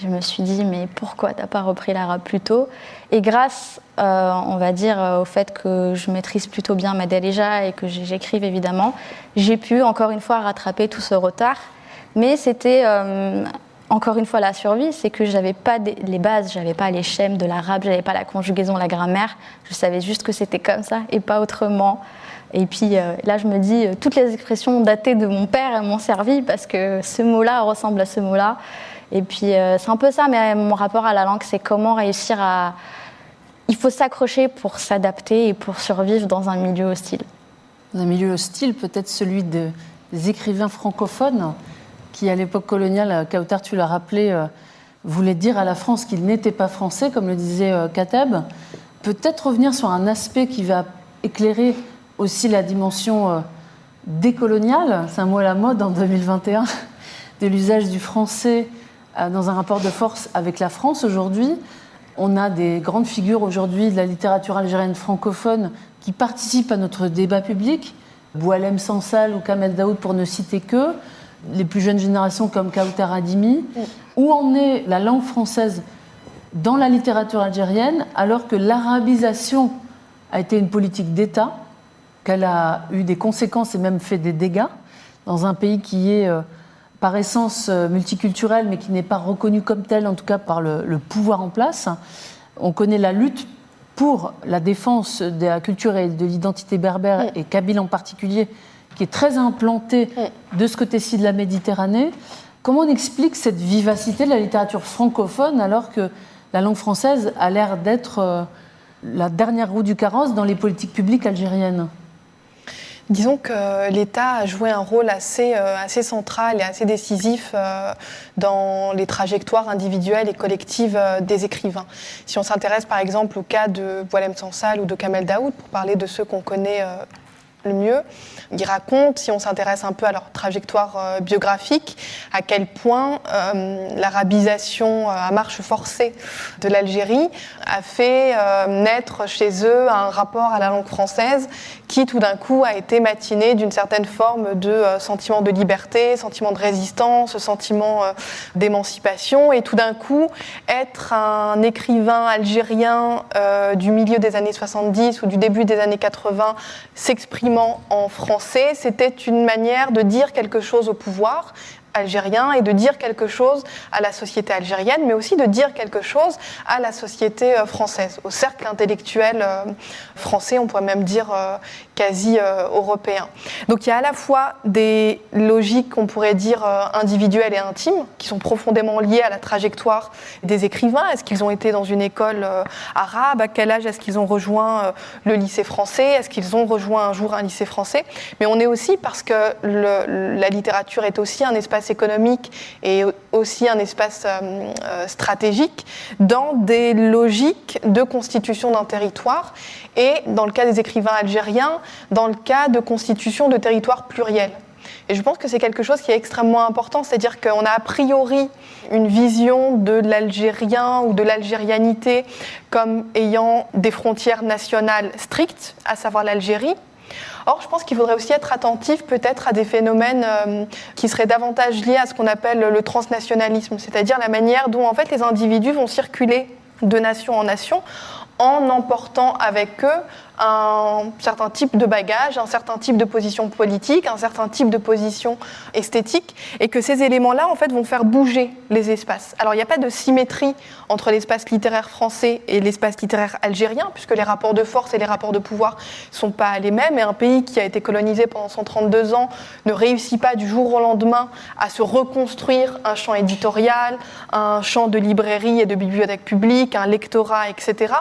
Je me suis dit, mais pourquoi t'as pas repris l'arabe plus tôt? Et grâce, euh, on va dire, euh, au fait que je maîtrise plutôt bien ma déjà et que j'écrive évidemment, j'ai pu encore une fois rattraper tout ce retard. Mais c'était encore une fois la survie, c'est que j'avais pas les bases, j'avais pas les schèmes de l'arabe, j'avais pas la conjugaison, la grammaire. Je savais juste que c'était comme ça et pas autrement. Et puis euh, là, je me dis, euh, toutes les expressions datées de mon père m'ont servi parce que ce mot-là ressemble à ce mot-là. Et puis euh, c'est un peu ça, mais mon rapport à la langue, c'est comment réussir à... Il faut s'accrocher pour s'adapter et pour survivre dans un milieu hostile. Dans un milieu hostile, peut-être celui des écrivains francophones qui, à l'époque coloniale, Kautar, tu l'as rappelé, voulait dire à la France qu'il n'était pas français, comme le disait Kateb. Peut-être revenir sur un aspect qui va éclairer aussi la dimension euh, décoloniale, c'est un mot à la mode en 2021, de l'usage du français euh, dans un rapport de force avec la France aujourd'hui. On a des grandes figures aujourd'hui de la littérature algérienne francophone qui participent à notre débat public. Boualem Sansal ou Kamel Daoud pour ne citer que, les plus jeunes générations comme Kautar Adimi. Où en est la langue française dans la littérature algérienne alors que l'arabisation a été une politique d'État qu'elle a eu des conséquences et même fait des dégâts dans un pays qui est euh, par essence euh, multiculturel, mais qui n'est pas reconnu comme tel, en tout cas par le, pouvoir en place. On connaît la lutte pour la défense de la culture et de l'identité berbère, et kabyle en particulier, qui est très implantée de ce côté-ci de la Méditerranée. Comment on explique cette vivacité de la littérature francophone alors que la langue française a l'air d'être euh, la dernière roue du carrosse dans les politiques publiques algériennes? Disons que l'État a joué un rôle assez, euh, assez central et assez décisif euh, dans les trajectoires individuelles et collectives euh, des écrivains. Si on s'intéresse par exemple au cas de Boilem Sansal ou de Kamel Daoud, pour parler de ceux qu'on connaît le mieux. Ils racontent, si on s'intéresse un peu à leur trajectoire euh, biographique, à quel point euh, l'arabisation euh, à marche forcée de l'Algérie a fait naître chez eux un rapport à la langue française qui tout d'un coup a été matiné d'une certaine forme de sentiment de liberté, sentiment de résistance, sentiment d'émancipation, et tout d'un coup être un écrivain algérien du milieu des années 70 ou du début des années 80 en français, c'était une manière de dire quelque chose au pouvoir algérien et de dire quelque chose à la société algérienne, mais aussi de dire quelque chose à la société euh, française, au cercle intellectuel euh, français, on pourrait même dire euh, quasi européen. Donc il y a à la fois des logiques, on pourrait dire, individuelles et intimes, qui sont profondément liées à la trajectoire des écrivains. Est-ce qu'ils ont été dans une école arabe? À quel âge est-ce qu'ils ont rejoint le lycée français? Est-ce qu'ils ont rejoint un jour un lycée français? Mais on est aussi, parce que la littérature est aussi un espace économique et aussi un espace euh, euh, stratégique dans des logiques de constitution d'un territoire et dans le cas des écrivains algériens, dans le cas de constitution de territoires pluriels. Et je pense que c'est quelque chose qui est extrêmement important, c'est-à-dire qu'on a a priori une vision de l'algérien ou de l'algérianité comme ayant des frontières nationales strictes, à savoir l'Algérie, Or, je pense qu'il faudrait aussi être attentif peut-être à des phénomènes euh, qui seraient davantage liés à ce qu'on appelle le transnationalisme, c'est-à-dire la manière dont en fait les individus vont circuler de nation en nation en emportant avec eux un certain type de bagage, un certain type de position politique, un certain type de position esthétique, et que ces éléments-là, en fait, vont faire bouger les espaces. Alors, il n'y a pas de symétrie entre l'espace littéraire français et l'espace littéraire algérien, puisque les rapports de force et les rapports de pouvoir ne sont pas les mêmes, et un pays qui a été colonisé pendant 132 ans ne réussit pas du jour au lendemain à se reconstruire un champ éditorial, un champ de librairie et de bibliothèque publique, un lectorat, etc.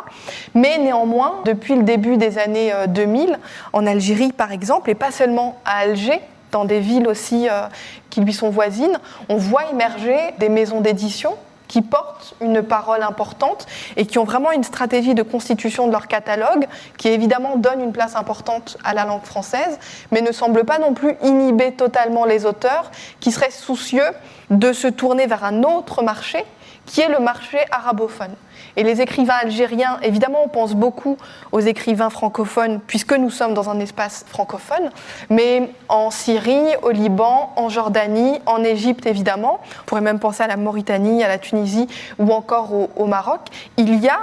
Mais néanmoins, depuis le début des années 2000, euh, en Algérie par exemple, et pas seulement à Alger, dans des villes aussi euh, qui lui sont voisines, on voit émerger des maisons d'édition qui portent une parole importante et qui ont vraiment une stratégie de constitution de leur catalogue qui évidemment donne une place importante à la langue française, mais ne semble pas non plus inhiber totalement les auteurs qui seraient soucieux de se tourner vers un autre marché qui est le marché arabophone. Et les écrivains algériens, évidemment, on pense beaucoup aux écrivains francophones, puisque nous sommes dans un espace francophone, mais en Syrie, au Liban, en Jordanie, en Égypte, évidemment, on pourrait même penser à la Mauritanie, à la Tunisie ou encore au, au Maroc, il y a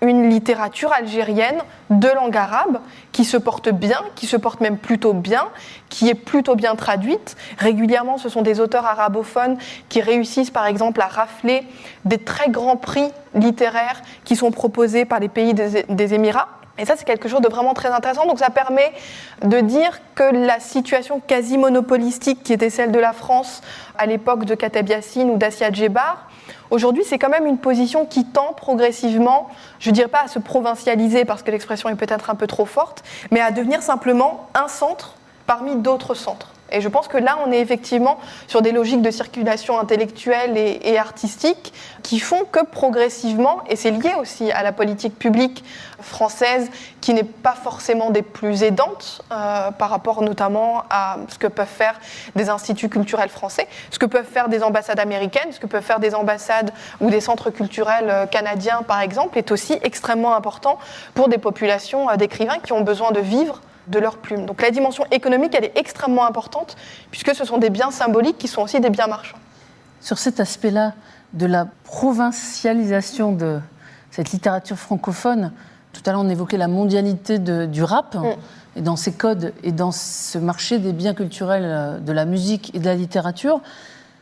une littérature algérienne de langue arabe qui se porte bien, qui se porte même plutôt bien, qui est plutôt bien traduite. Régulièrement, ce sont des auteurs arabophones qui réussissent par exemple à rafler des très grands prix littéraires qui sont proposés par les pays des, Émirats. Et ça, c'est quelque chose de vraiment très intéressant. Donc ça permet de dire que la situation quasi monopolistique qui était celle de la France à l'époque de Kateb Yassine ou d'Assia Djebar, Aujourd'hui, c'est quand même une position qui tend progressivement, je ne dirais pas à se provincialiser parce que l'expression est peut-être un peu trop forte, mais à devenir simplement un centre parmi d'autres centres. Et je pense que là, on est effectivement sur des logiques de circulation intellectuelle et, artistique qui font que progressivement, et c'est lié aussi à la politique publique française qui n'est pas forcément des plus aidantes euh, par rapport notamment à ce que peuvent faire des instituts culturels français, ce que peuvent faire des ambassades américaines, ce que peuvent faire des ambassades ou des centres culturels euh, canadiens par exemple, est aussi extrêmement important pour des populations euh, d'écrivains qui ont besoin de vivre de leur plume. Donc la dimension économique, elle est extrêmement importante, puisque ce sont des biens symboliques qui sont aussi des biens marchands. Sur cet aspect-là de la provincialisation de cette littérature francophone, tout à l'heure on évoquait la mondialité du rap, mm. et dans ses codes, et dans ce marché des biens culturels euh, de la musique et de la littérature.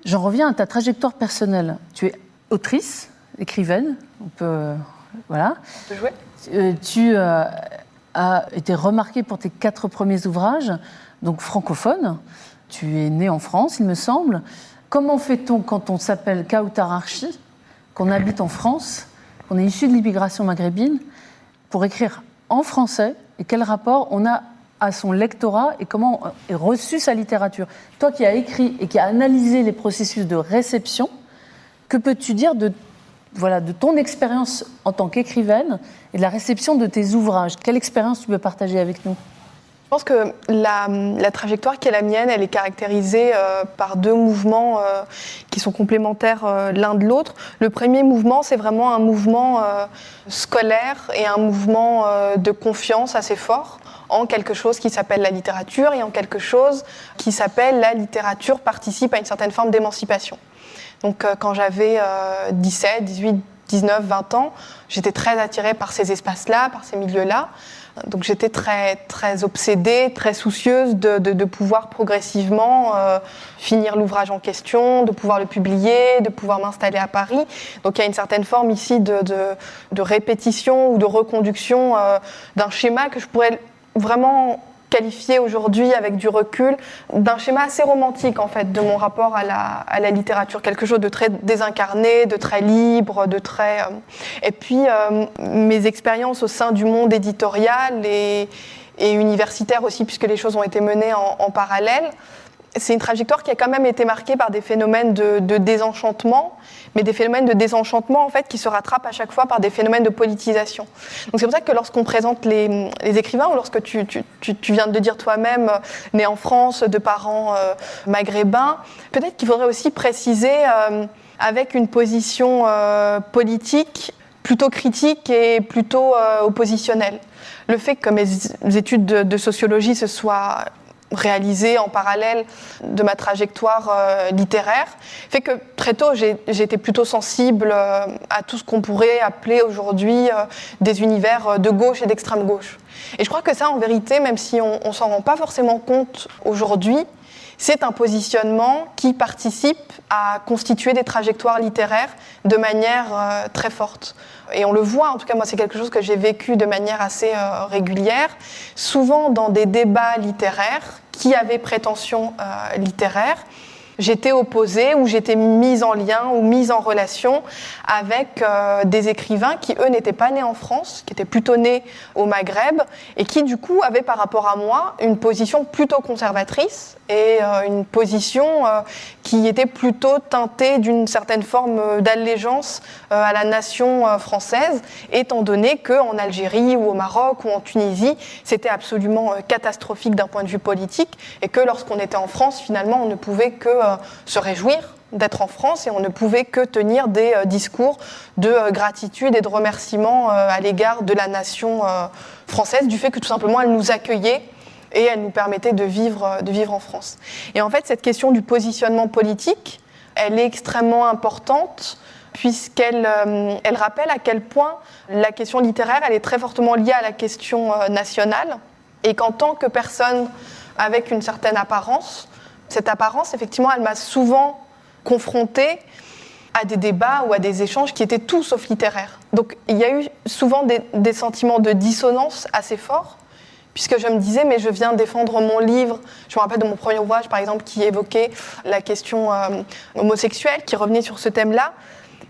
J'en reviens à ta trajectoire personnelle. Tu es autrice, écrivaine, on peut... Euh, voilà. On peut jouer. Euh, tu a été remarqué pour tes quatre premiers ouvrages, donc francophones. Tu es né en France, il me semble. Comment fait-on quand on s'appelle Kautar Archi, qu'on habite en France, qu'on est issu de l'immigration maghrébine, pour écrire en français Et quel rapport on a à son lectorat et comment est reçue sa littérature? Toi qui as écrit et qui as analysé les processus de réception, que peux-tu dire de, voilà, de ton expérience en tant qu'écrivaine et de la réception de tes ouvrages Quelle expérience tu peux partager avec nous? Je pense que la, trajectoire qui est la mienne, elle est caractérisée euh, par deux mouvements euh, qui sont complémentaires euh, l'un de l'autre. Le premier mouvement, c'est vraiment un mouvement scolaire et un mouvement de confiance assez fort en quelque chose qui s'appelle la littérature et en quelque chose qui s'appelle la littérature participe à une certaine forme d'émancipation. Donc quand j'avais 17, 18, 19, 20 ans, j'étais très attirée par ces espaces-là, par ces milieux-là. Donc j'étais très, très obsédée, très soucieuse de, pouvoir progressivement euh, finir l'ouvrage en question, de pouvoir le publier, de pouvoir m'installer à Paris. Donc il y a une certaine forme ici de, répétition ou de reconduction euh, d'un schéma que je pourrais vraiment qualifié aujourd'hui avec du recul d'un schéma assez romantique en fait de mon rapport à la, à la, littérature, quelque chose de très désincarné, de très libre, de très euh, et puis euh, mes expériences au sein du monde éditorial et, universitaire aussi puisque les choses ont été menées en, en parallèle c'est une trajectoire qui a quand même été marquée par des phénomènes de, désenchantement, mais des phénomènes de désenchantement en fait qui se rattrapent à chaque fois par des phénomènes de politisation. Donc c'est pour ça que lorsqu'on présente les, écrivains ou lorsque tu, viens de dire toi-même, euh, né en France, de parents euh, maghrébins, peut-être qu'il faudrait aussi préciser euh, avec une position politique plutôt critique et plutôt oppositionnelle. Le fait que mes études de, de sociologie se soient réalisé en parallèle de ma trajectoire euh, littéraire, fait que très tôt été plutôt sensible euh, à tout ce qu'on pourrait appeler aujourd'hui euh, des univers de gauche et d'extrême gauche. Et je crois que ça, en vérité, même si on, on s'en rend pas forcément compte aujourd'hui, c'est un positionnement qui participe à constituer des trajectoires littéraires de manière euh, très forte. Et on le voit, en tout cas moi c'est quelque chose que j'ai vécu de manière assez euh, régulière, souvent dans des débats littéraires qui avaient prétention euh, littéraire, j'étais opposée ou j'étais mise en lien ou mise en relation avec des écrivains qui, eux, n'étaient pas nés en France, qui étaient plutôt nés au Maghreb et qui, du coup, avaient par rapport à moi une position plutôt conservatrice et euh, une position euh, qui était plutôt teintée d'une certaine forme d'allégeance à la nation française, étant donné qu'en Algérie ou au Maroc ou en Tunisie, c'était absolument catastrophique d'un point de vue politique et que lorsqu'on était en France, finalement, on ne pouvait que euh, se réjouir d'être en France et on ne pouvait que tenir des euh, discours de euh, gratitude et de remerciement à l'égard de la nation française du fait que tout simplement elle nous accueillait et elle nous permettait de vivre, de vivre en France. Et en fait, cette question du positionnement politique, elle est extrêmement importante puisqu'elle elle rappelle à quel point la question littéraire, elle est très fortement liée à la question nationale et qu'en tant que personne avec une certaine apparence, cette apparence, effectivement, elle m'a souvent confrontée à des débats ou à des échanges qui étaient tout sauf littéraires. Donc il y a eu souvent des, sentiments de dissonance assez forts, puisque je me disais, mais je viens défendre mon livre. Je me rappelle de mon premier ouvrage, par exemple, qui évoquait la question euh, homosexuelle, qui revenait sur ce thème-là.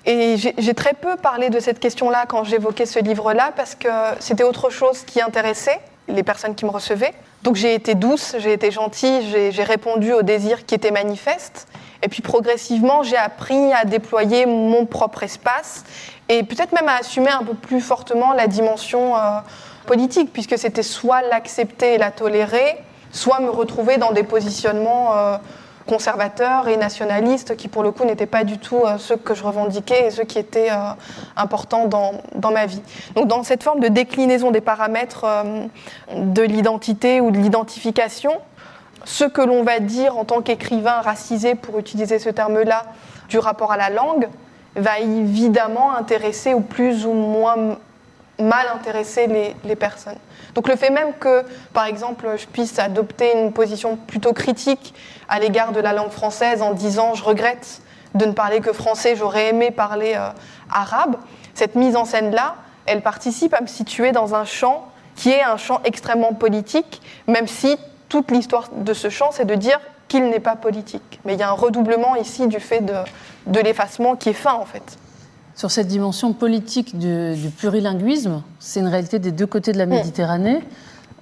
Et j'ai très peu parlé de cette question-là quand j'évoquais ce livre-là, parce que c'était autre chose qui intéressait les personnes qui me recevaient. Donc j'ai été douce, j'ai été gentille, j'ai répondu aux désirs qui étaient manifestes. Et puis progressivement, j'ai appris à déployer mon propre espace et peut-être même à assumer un peu plus fortement la dimension euh, politique, puisque c'était soit l'accepter et la tolérer, soit me retrouver dans des positionnements euh, conservateurs et nationalistes qui, pour le coup, n'étaient pas du tout euh, ceux que je revendiquais et ceux qui étaient euh, importants dans, dans, ma vie. Donc, dans cette forme de déclinaison des paramètres de l'identité ou de l'identification, ce que l'on va dire en tant qu'écrivain racisé, pour utiliser ce terme-là, du rapport à la langue, va évidemment intéresser ou plus ou moins mal intéresser les, personnes. Donc le fait même que, par exemple, je puisse adopter une position plutôt critique à l'égard de la langue française en disant je regrette de ne parler que français, j'aurais aimé parler euh, arabe, cette mise en scène-là, elle participe à me situer dans un champ qui est un champ extrêmement politique, même si toute l'histoire de ce champ, c'est de dire qu'il n'est pas politique. Mais il y a un redoublement ici du fait de, de l'effacement qui est fin, en fait sur cette dimension politique du, plurilinguisme. C'est une réalité des deux côtés de la mm. Méditerranée.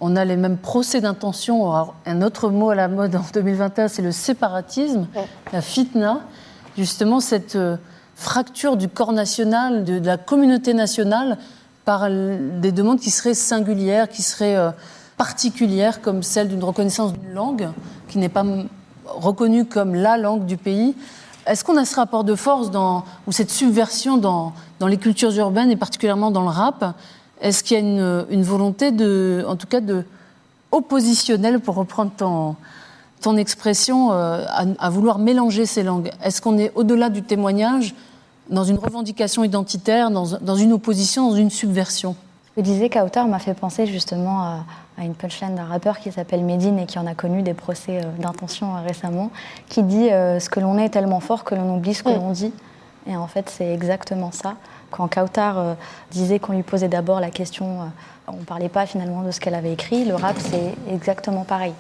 on a les mêmes procès d'intention. Un autre mot à la mode en 2021, c'est le séparatisme, la fitna. Justement, cette euh, fracture du corps national, de, la communauté nationale, par des demandes qui seraient singulières, qui seraient euh, particulières, comme celle d'une reconnaissance d'une langue qui n'est pas reconnue comme la langue du pays. Est-ce qu'on a ce rapport de force ou cette subversion dans, dans les cultures urbaines et particulièrement dans le rap? Est-ce qu'il y a une, volonté de, en tout cas, de oppositionnelle, pour reprendre ton, ton expression, euh, à, vouloir mélanger ces langues? Est-ce qu'on est, au-delà du témoignage dans une revendication identitaire, dans, dans une opposition, dans une subversion? Je disais qu'Auteur m'a fait penser justement à à une punchline d'un rappeur qui s'appelle Medine et qui en a connu des procès euh, d'intention euh, récemment, qui dit euh, ce que l'on est est tellement fort que l'on oublie ce que mm. l'on dit. Et en fait, c'est exactement ça. Quand Kautar disait qu'on lui posait d'abord la question, on ne parlait pas finalement de ce qu'elle avait écrit, le rap, c'est exactement pareil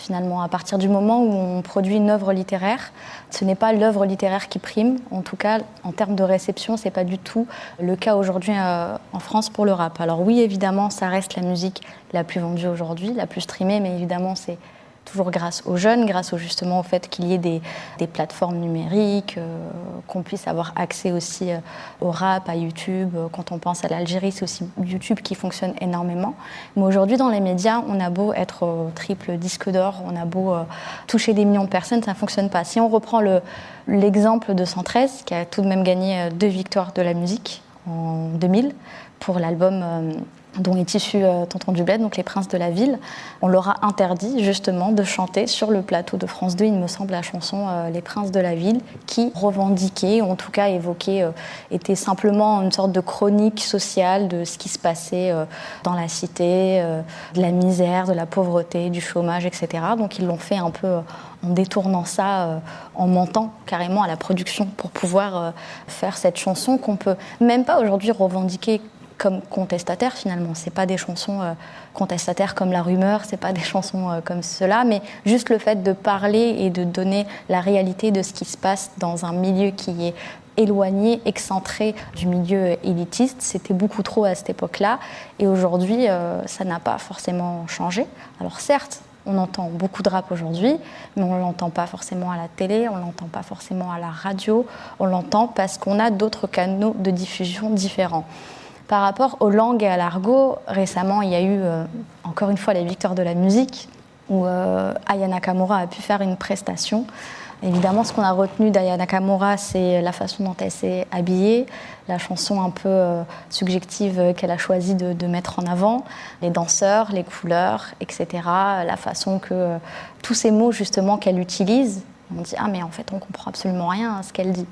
finalement. À partir du moment où on produit une œuvre littéraire, ce n'est pas l'œuvre littéraire qui prime. En tout cas, en termes de réception, ce n'est pas du tout le cas aujourd'hui euh, en France pour le rap. Alors oui, évidemment, ça reste la musique la plus vendue aujourd'hui, la plus streamée, mais évidemment, c'est toujours grâce aux jeunes, grâce au, justement au fait qu'il y ait des, plateformes numériques, euh, qu'on puisse avoir accès aussi euh, au rap, à YouTube. Euh, quand on pense à l'Algérie, c'est aussi YouTube qui fonctionne énormément. Mais aujourd'hui, dans les médias, on a beau être triple disque d'or, on a beau toucher des millions de personnes, ça ne fonctionne pas. Si on reprend l'exemple de 113, qui a tout de même gagné deux victoires de la musique en 2000 pour l'album dont est issu euh, Tonton du donc les princes de la ville, on leur a interdit justement de chanter sur le plateau de France 2, il me semble, la chanson euh, Les princes de la ville, qui revendiquait, ou en tout cas évoquait, euh, était simplement une sorte de chronique sociale de ce qui se passait dans la cité, de la misère, de la pauvreté, du chômage, etc. Donc ils l'ont fait un peu en détournant ça, en mentant carrément à la production pour pouvoir faire cette chanson qu'on peut même pas aujourd'hui revendiquer comme contestataires finalement. C'est pas des chansons euh, contestataires comme La Rumeur, c'est pas des chansons euh, comme cela, mais juste le fait de parler et de donner la réalité de ce qui se passe dans un milieu qui est éloigné, excentré du milieu élitiste. C'était beaucoup trop à cette époque-là. Et aujourd'hui, euh, ça n'a pas forcément changé. Alors certes, on entend beaucoup de rap aujourd'hui, mais on ne l'entend pas forcément à la télé, on ne l'entend pas forcément à la radio, on l'entend parce qu'on a d'autres canaux de diffusion différents. Par rapport aux langues et à l'argot, récemment, il y a eu euh, encore une fois les victoires de la musique, où euh, Aya Nakamura a pu faire une prestation. Évidemment, ce qu'on a retenu d'Aya Nakamura, c'est la façon dont elle s'est habillée, la chanson un peu euh, subjective qu'elle a choisi de, mettre en avant, les danseurs, les couleurs, etc. La façon que tous ces mots justement qu'elle utilise, on dit ah mais en fait on comprend absolument rien à ce qu'elle dit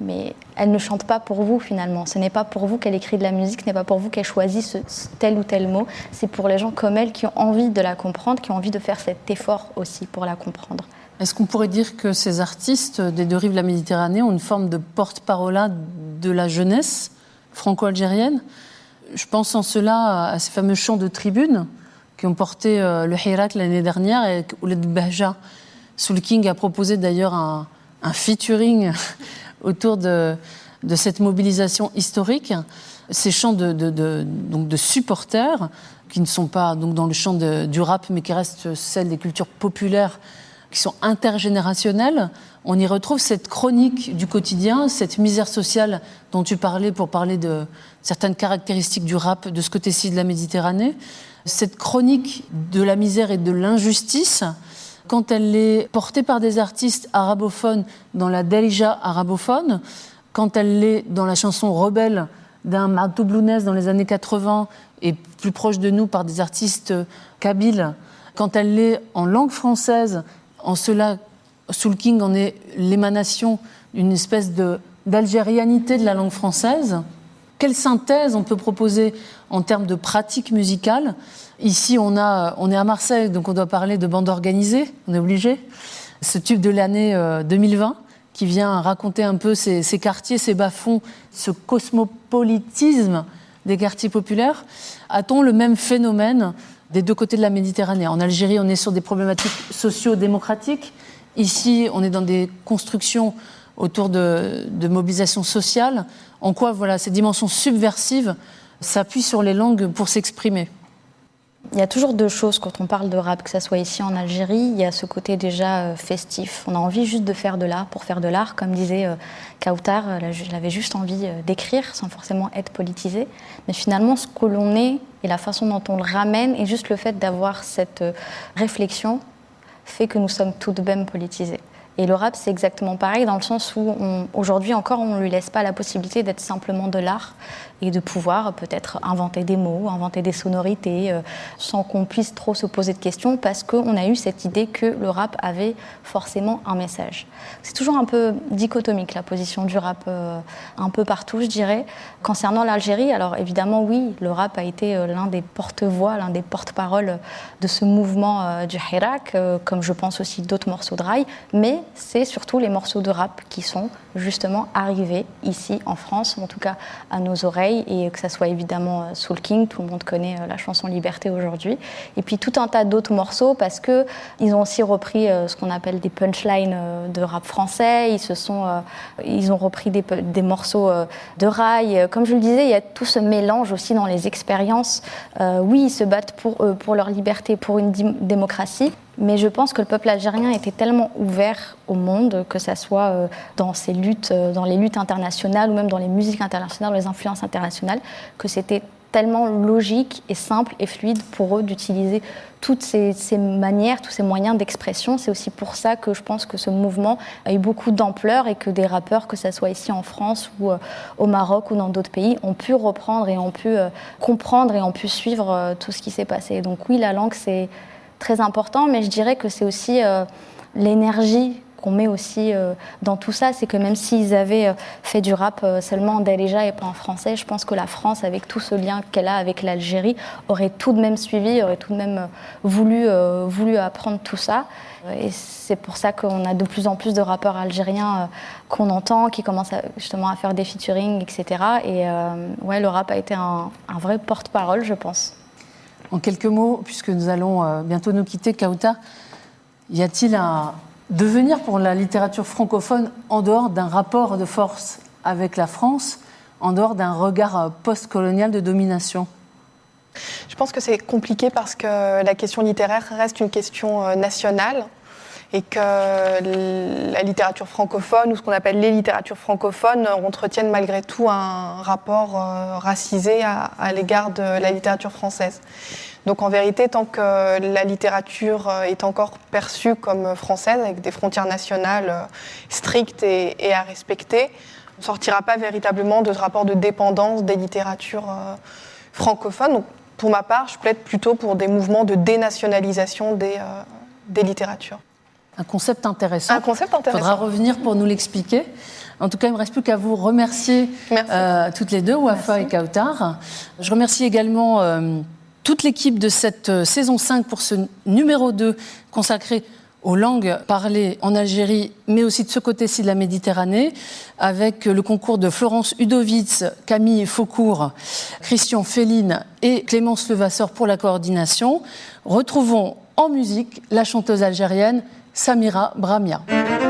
mais elle ne chante pas pour vous finalement. Ce n'est pas pour vous qu'elle écrit de la musique, ce n'est pas pour vous qu'elle choisit ce, tel ou tel mot. C'est pour les gens comme elle qui ont envie de la comprendre, qui ont envie de faire cet effort aussi pour la comprendre. Est-ce qu'on pourrait dire que ces artistes des deux rives de la Méditerranée ont une forme de porte-parole de la jeunesse franco-algérienne? Je pense en cela à ces fameux chants de tribune qui ont porté euh, le Hirak l'année dernière et Ouled Bahja. Soul King a proposé d'ailleurs un, un featuring autour de, cette mobilisation historique, ces chants de, donc de supporters, qui ne sont pas donc dans le champ du rap, mais qui restent celles des cultures populaires, qui sont intergénérationnelles, on y retrouve cette chronique du quotidien, cette misère sociale dont tu parlais pour parler de certaines caractéristiques du rap de ce côté-ci de la Méditerranée, cette chronique de la misère et de l'injustice quand elle est portée par des artistes arabophones dans la Delija arabophone, quand elle l'est dans la chanson Rebelle d'un Martou Blounès dans les années 80 et plus proche de nous par des artistes kabyles, quand elle l'est en langue française, en cela, Soul King en est l'émanation d'une espèce d'algérianité de la langue française. Quelle synthèse on peut proposer en termes de pratique musicale Ici, on, est à Marseille, donc on doit parler de bande organisée, on est obligé. Ce tube de l'année 2020 euh, qui vient raconter un peu ces, quartiers, ces bas-fonds, ce cosmopolitisme des quartiers populaires. A-t-on le même phénomène des deux côtés de la Méditerranée? En Algérie, on est sur des problématiques socio-démocratiques. Ici, on est dans des constructions autour de, de mobilisation sociale. En quoi voilà, ces dimensions subversives s'appuient sur les langues pour s'exprimer il y a toujours deux choses quand on parle de rap, que ce soit ici en Algérie, il y a ce côté déjà euh, festif. On a envie juste de faire de l'art pour faire de l'art, comme disait euh, Kautar, il avait juste envie euh, d'écrire sans forcément être politisé. Mais finalement, ce que l'on est et la façon dont on le ramène, et juste le fait d'avoir cette réflexion, fait que nous sommes tout de même politisés. Et le rap, c'est exactement pareil, dans le sens où aujourd'hui encore, on ne lui laisse pas la possibilité d'être simplement de l'art, et de pouvoir peut-être inventer des mots, inventer des sonorités, euh, sans qu'on puisse trop se poser de questions, parce qu'on a eu cette idée que le rap avait forcément un message. C'est toujours un peu dichotomique la position du rap, euh, un peu partout, je dirais. Concernant l'Algérie, alors évidemment, oui, le rap a été euh, l'un des porte-voix, l'un des porte-paroles de ce mouvement du Hirak, comme je pense aussi d'autres morceaux de rail, mais c'est surtout les morceaux de rap qui sont justement arrivés ici en France, en tout cas à nos oreilles et que ça soit évidemment euh, Soul King, tout le monde connaît euh, la chanson Liberté aujourd'hui, et puis tout un tas d'autres morceaux parce que ils ont aussi repris euh, ce qu'on appelle des punchlines de rap français, ils se sont, ils ont repris des, des morceaux de rail. Comme je le disais, il y a tout ce mélange aussi dans les expériences. oui, ils se battent pour, pour leur liberté, pour une démocratie, mais je pense que le peuple algérien était tellement ouvert au monde, que ce soit euh, dans ses luttes, euh, dans les luttes internationales ou même dans les musiques internationales, les influences internationales, que c'était tellement logique et simple et fluide pour eux d'utiliser toutes ces, manières, tous ces moyens d'expression. C'est aussi pour ça que je pense que ce mouvement a eu beaucoup d'ampleur et que des rappeurs, que ce soit ici en France ou euh, au Maroc ou dans d'autres pays, ont pu reprendre et ont pu comprendre et ont pu suivre tout ce qui s'est passé. Donc oui, la langue, c'est très important, mais je dirais que c'est aussi euh, l'énergie qu'on met aussi euh, dans tout ça, c'est que même s'ils avaient euh, fait du rap seulement en Darija et pas en français, je pense que la France, avec tout ce lien qu'elle a avec l'Algérie, aurait tout de même suivi, aurait tout de même voulu, voulu apprendre tout ça. Et c'est pour ça qu'on a de plus en plus de rappeurs algériens qu'on entend, qui commencent justement à faire des featuring, etc. Et ouais, le rap a été un vrai porte-parole, je pense. En quelques mots, puisque nous allons euh, bientôt nous quitter, Kauta, y a-t-il un devenir pour la littérature francophone en dehors d'un rapport de force avec la France, en dehors d'un regard euh, post-colonial de domination? Je pense que c'est compliqué parce que la question littéraire reste une question euh, nationale et que la littérature francophone ou ce qu'on appelle les littératures francophones entretiennent malgré tout un rapport euh, racisé à, l'égard de la littérature française. Donc en vérité, tant que la littérature euh, est encore perçue comme française, avec des frontières nationales euh, strictes et, à respecter, on ne sortira pas véritablement de ce rapport de dépendance des littératures francophones. Donc, pour ma part, je plaide plutôt pour des mouvements de dénationalisation des, des littératures un concept intéressant. Un concept intéressant. Il faudra revenir pour nous l'expliquer. En tout cas, il ne me reste plus qu'à vous remercier euh, toutes les deux, Wafa et Kautar. Je remercie également euh, toute l'équipe de cette euh, saison 5 pour ce numéro 2 consacré aux langues parlées en Algérie, mais aussi de ce côté-ci de la Méditerranée, avec le concours de Florence Udovitz, Camille Faucourt, Christian Féline et Clémence Levasseur pour la coordination. Retrouvons en musique la chanteuse algérienne Samira Bramia.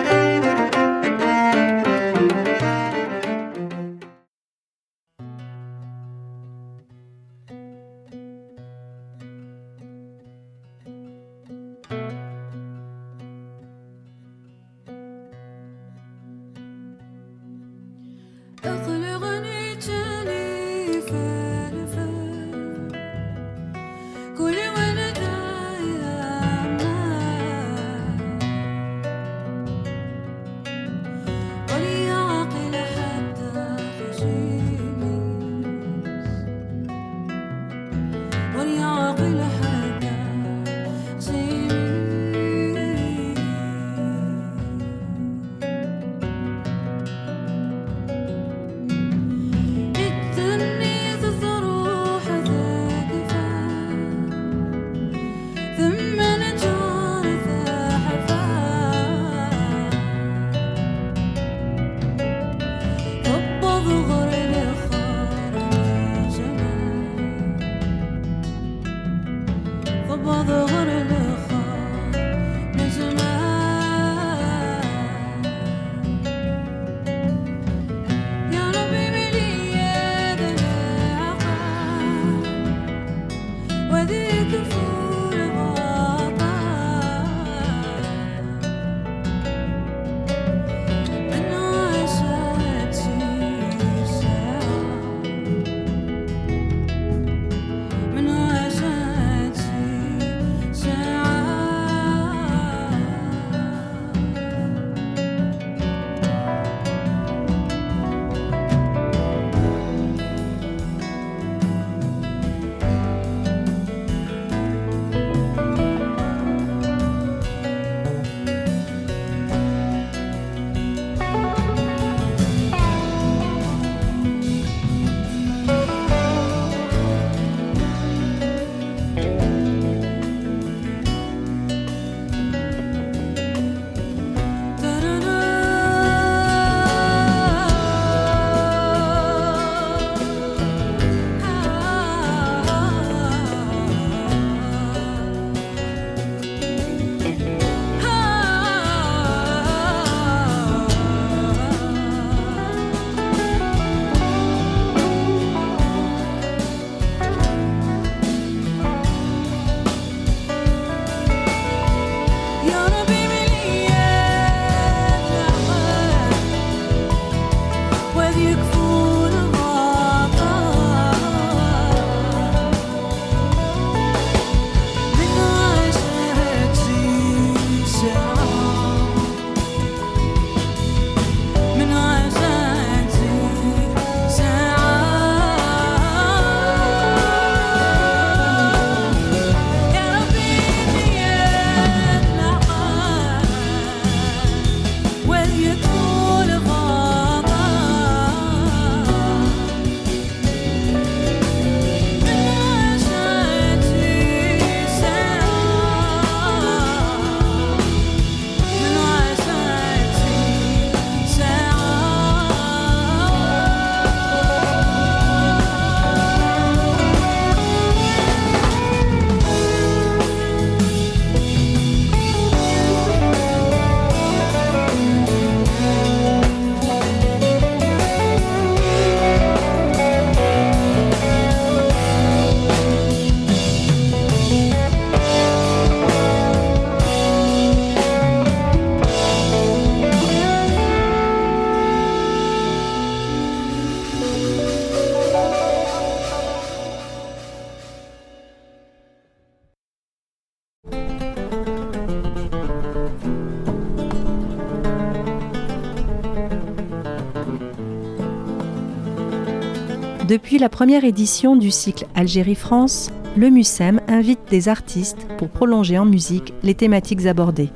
Depuis la première édition du cycle Algérie-France, le MUSEM invite des artistes pour prolonger en musique les thématiques abordées.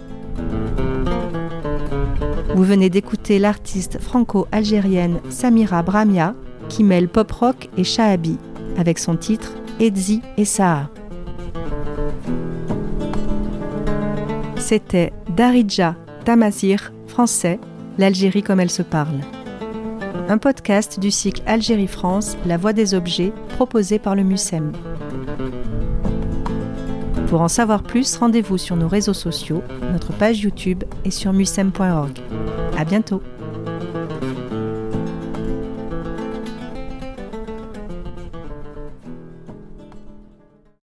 Vous venez d'écouter l'artiste franco-algérienne Samira Bramia qui mêle pop-rock et shahabi avec son titre Edzi et Saha. C'était Darija Tamazir, français, l'Algérie comme elle se parle. Un podcast du cycle Algérie-France, La Voix des objets, proposé par le MUSEM. Pour en savoir plus, rendez-vous sur nos réseaux sociaux, notre page YouTube et sur musem.org. À bientôt!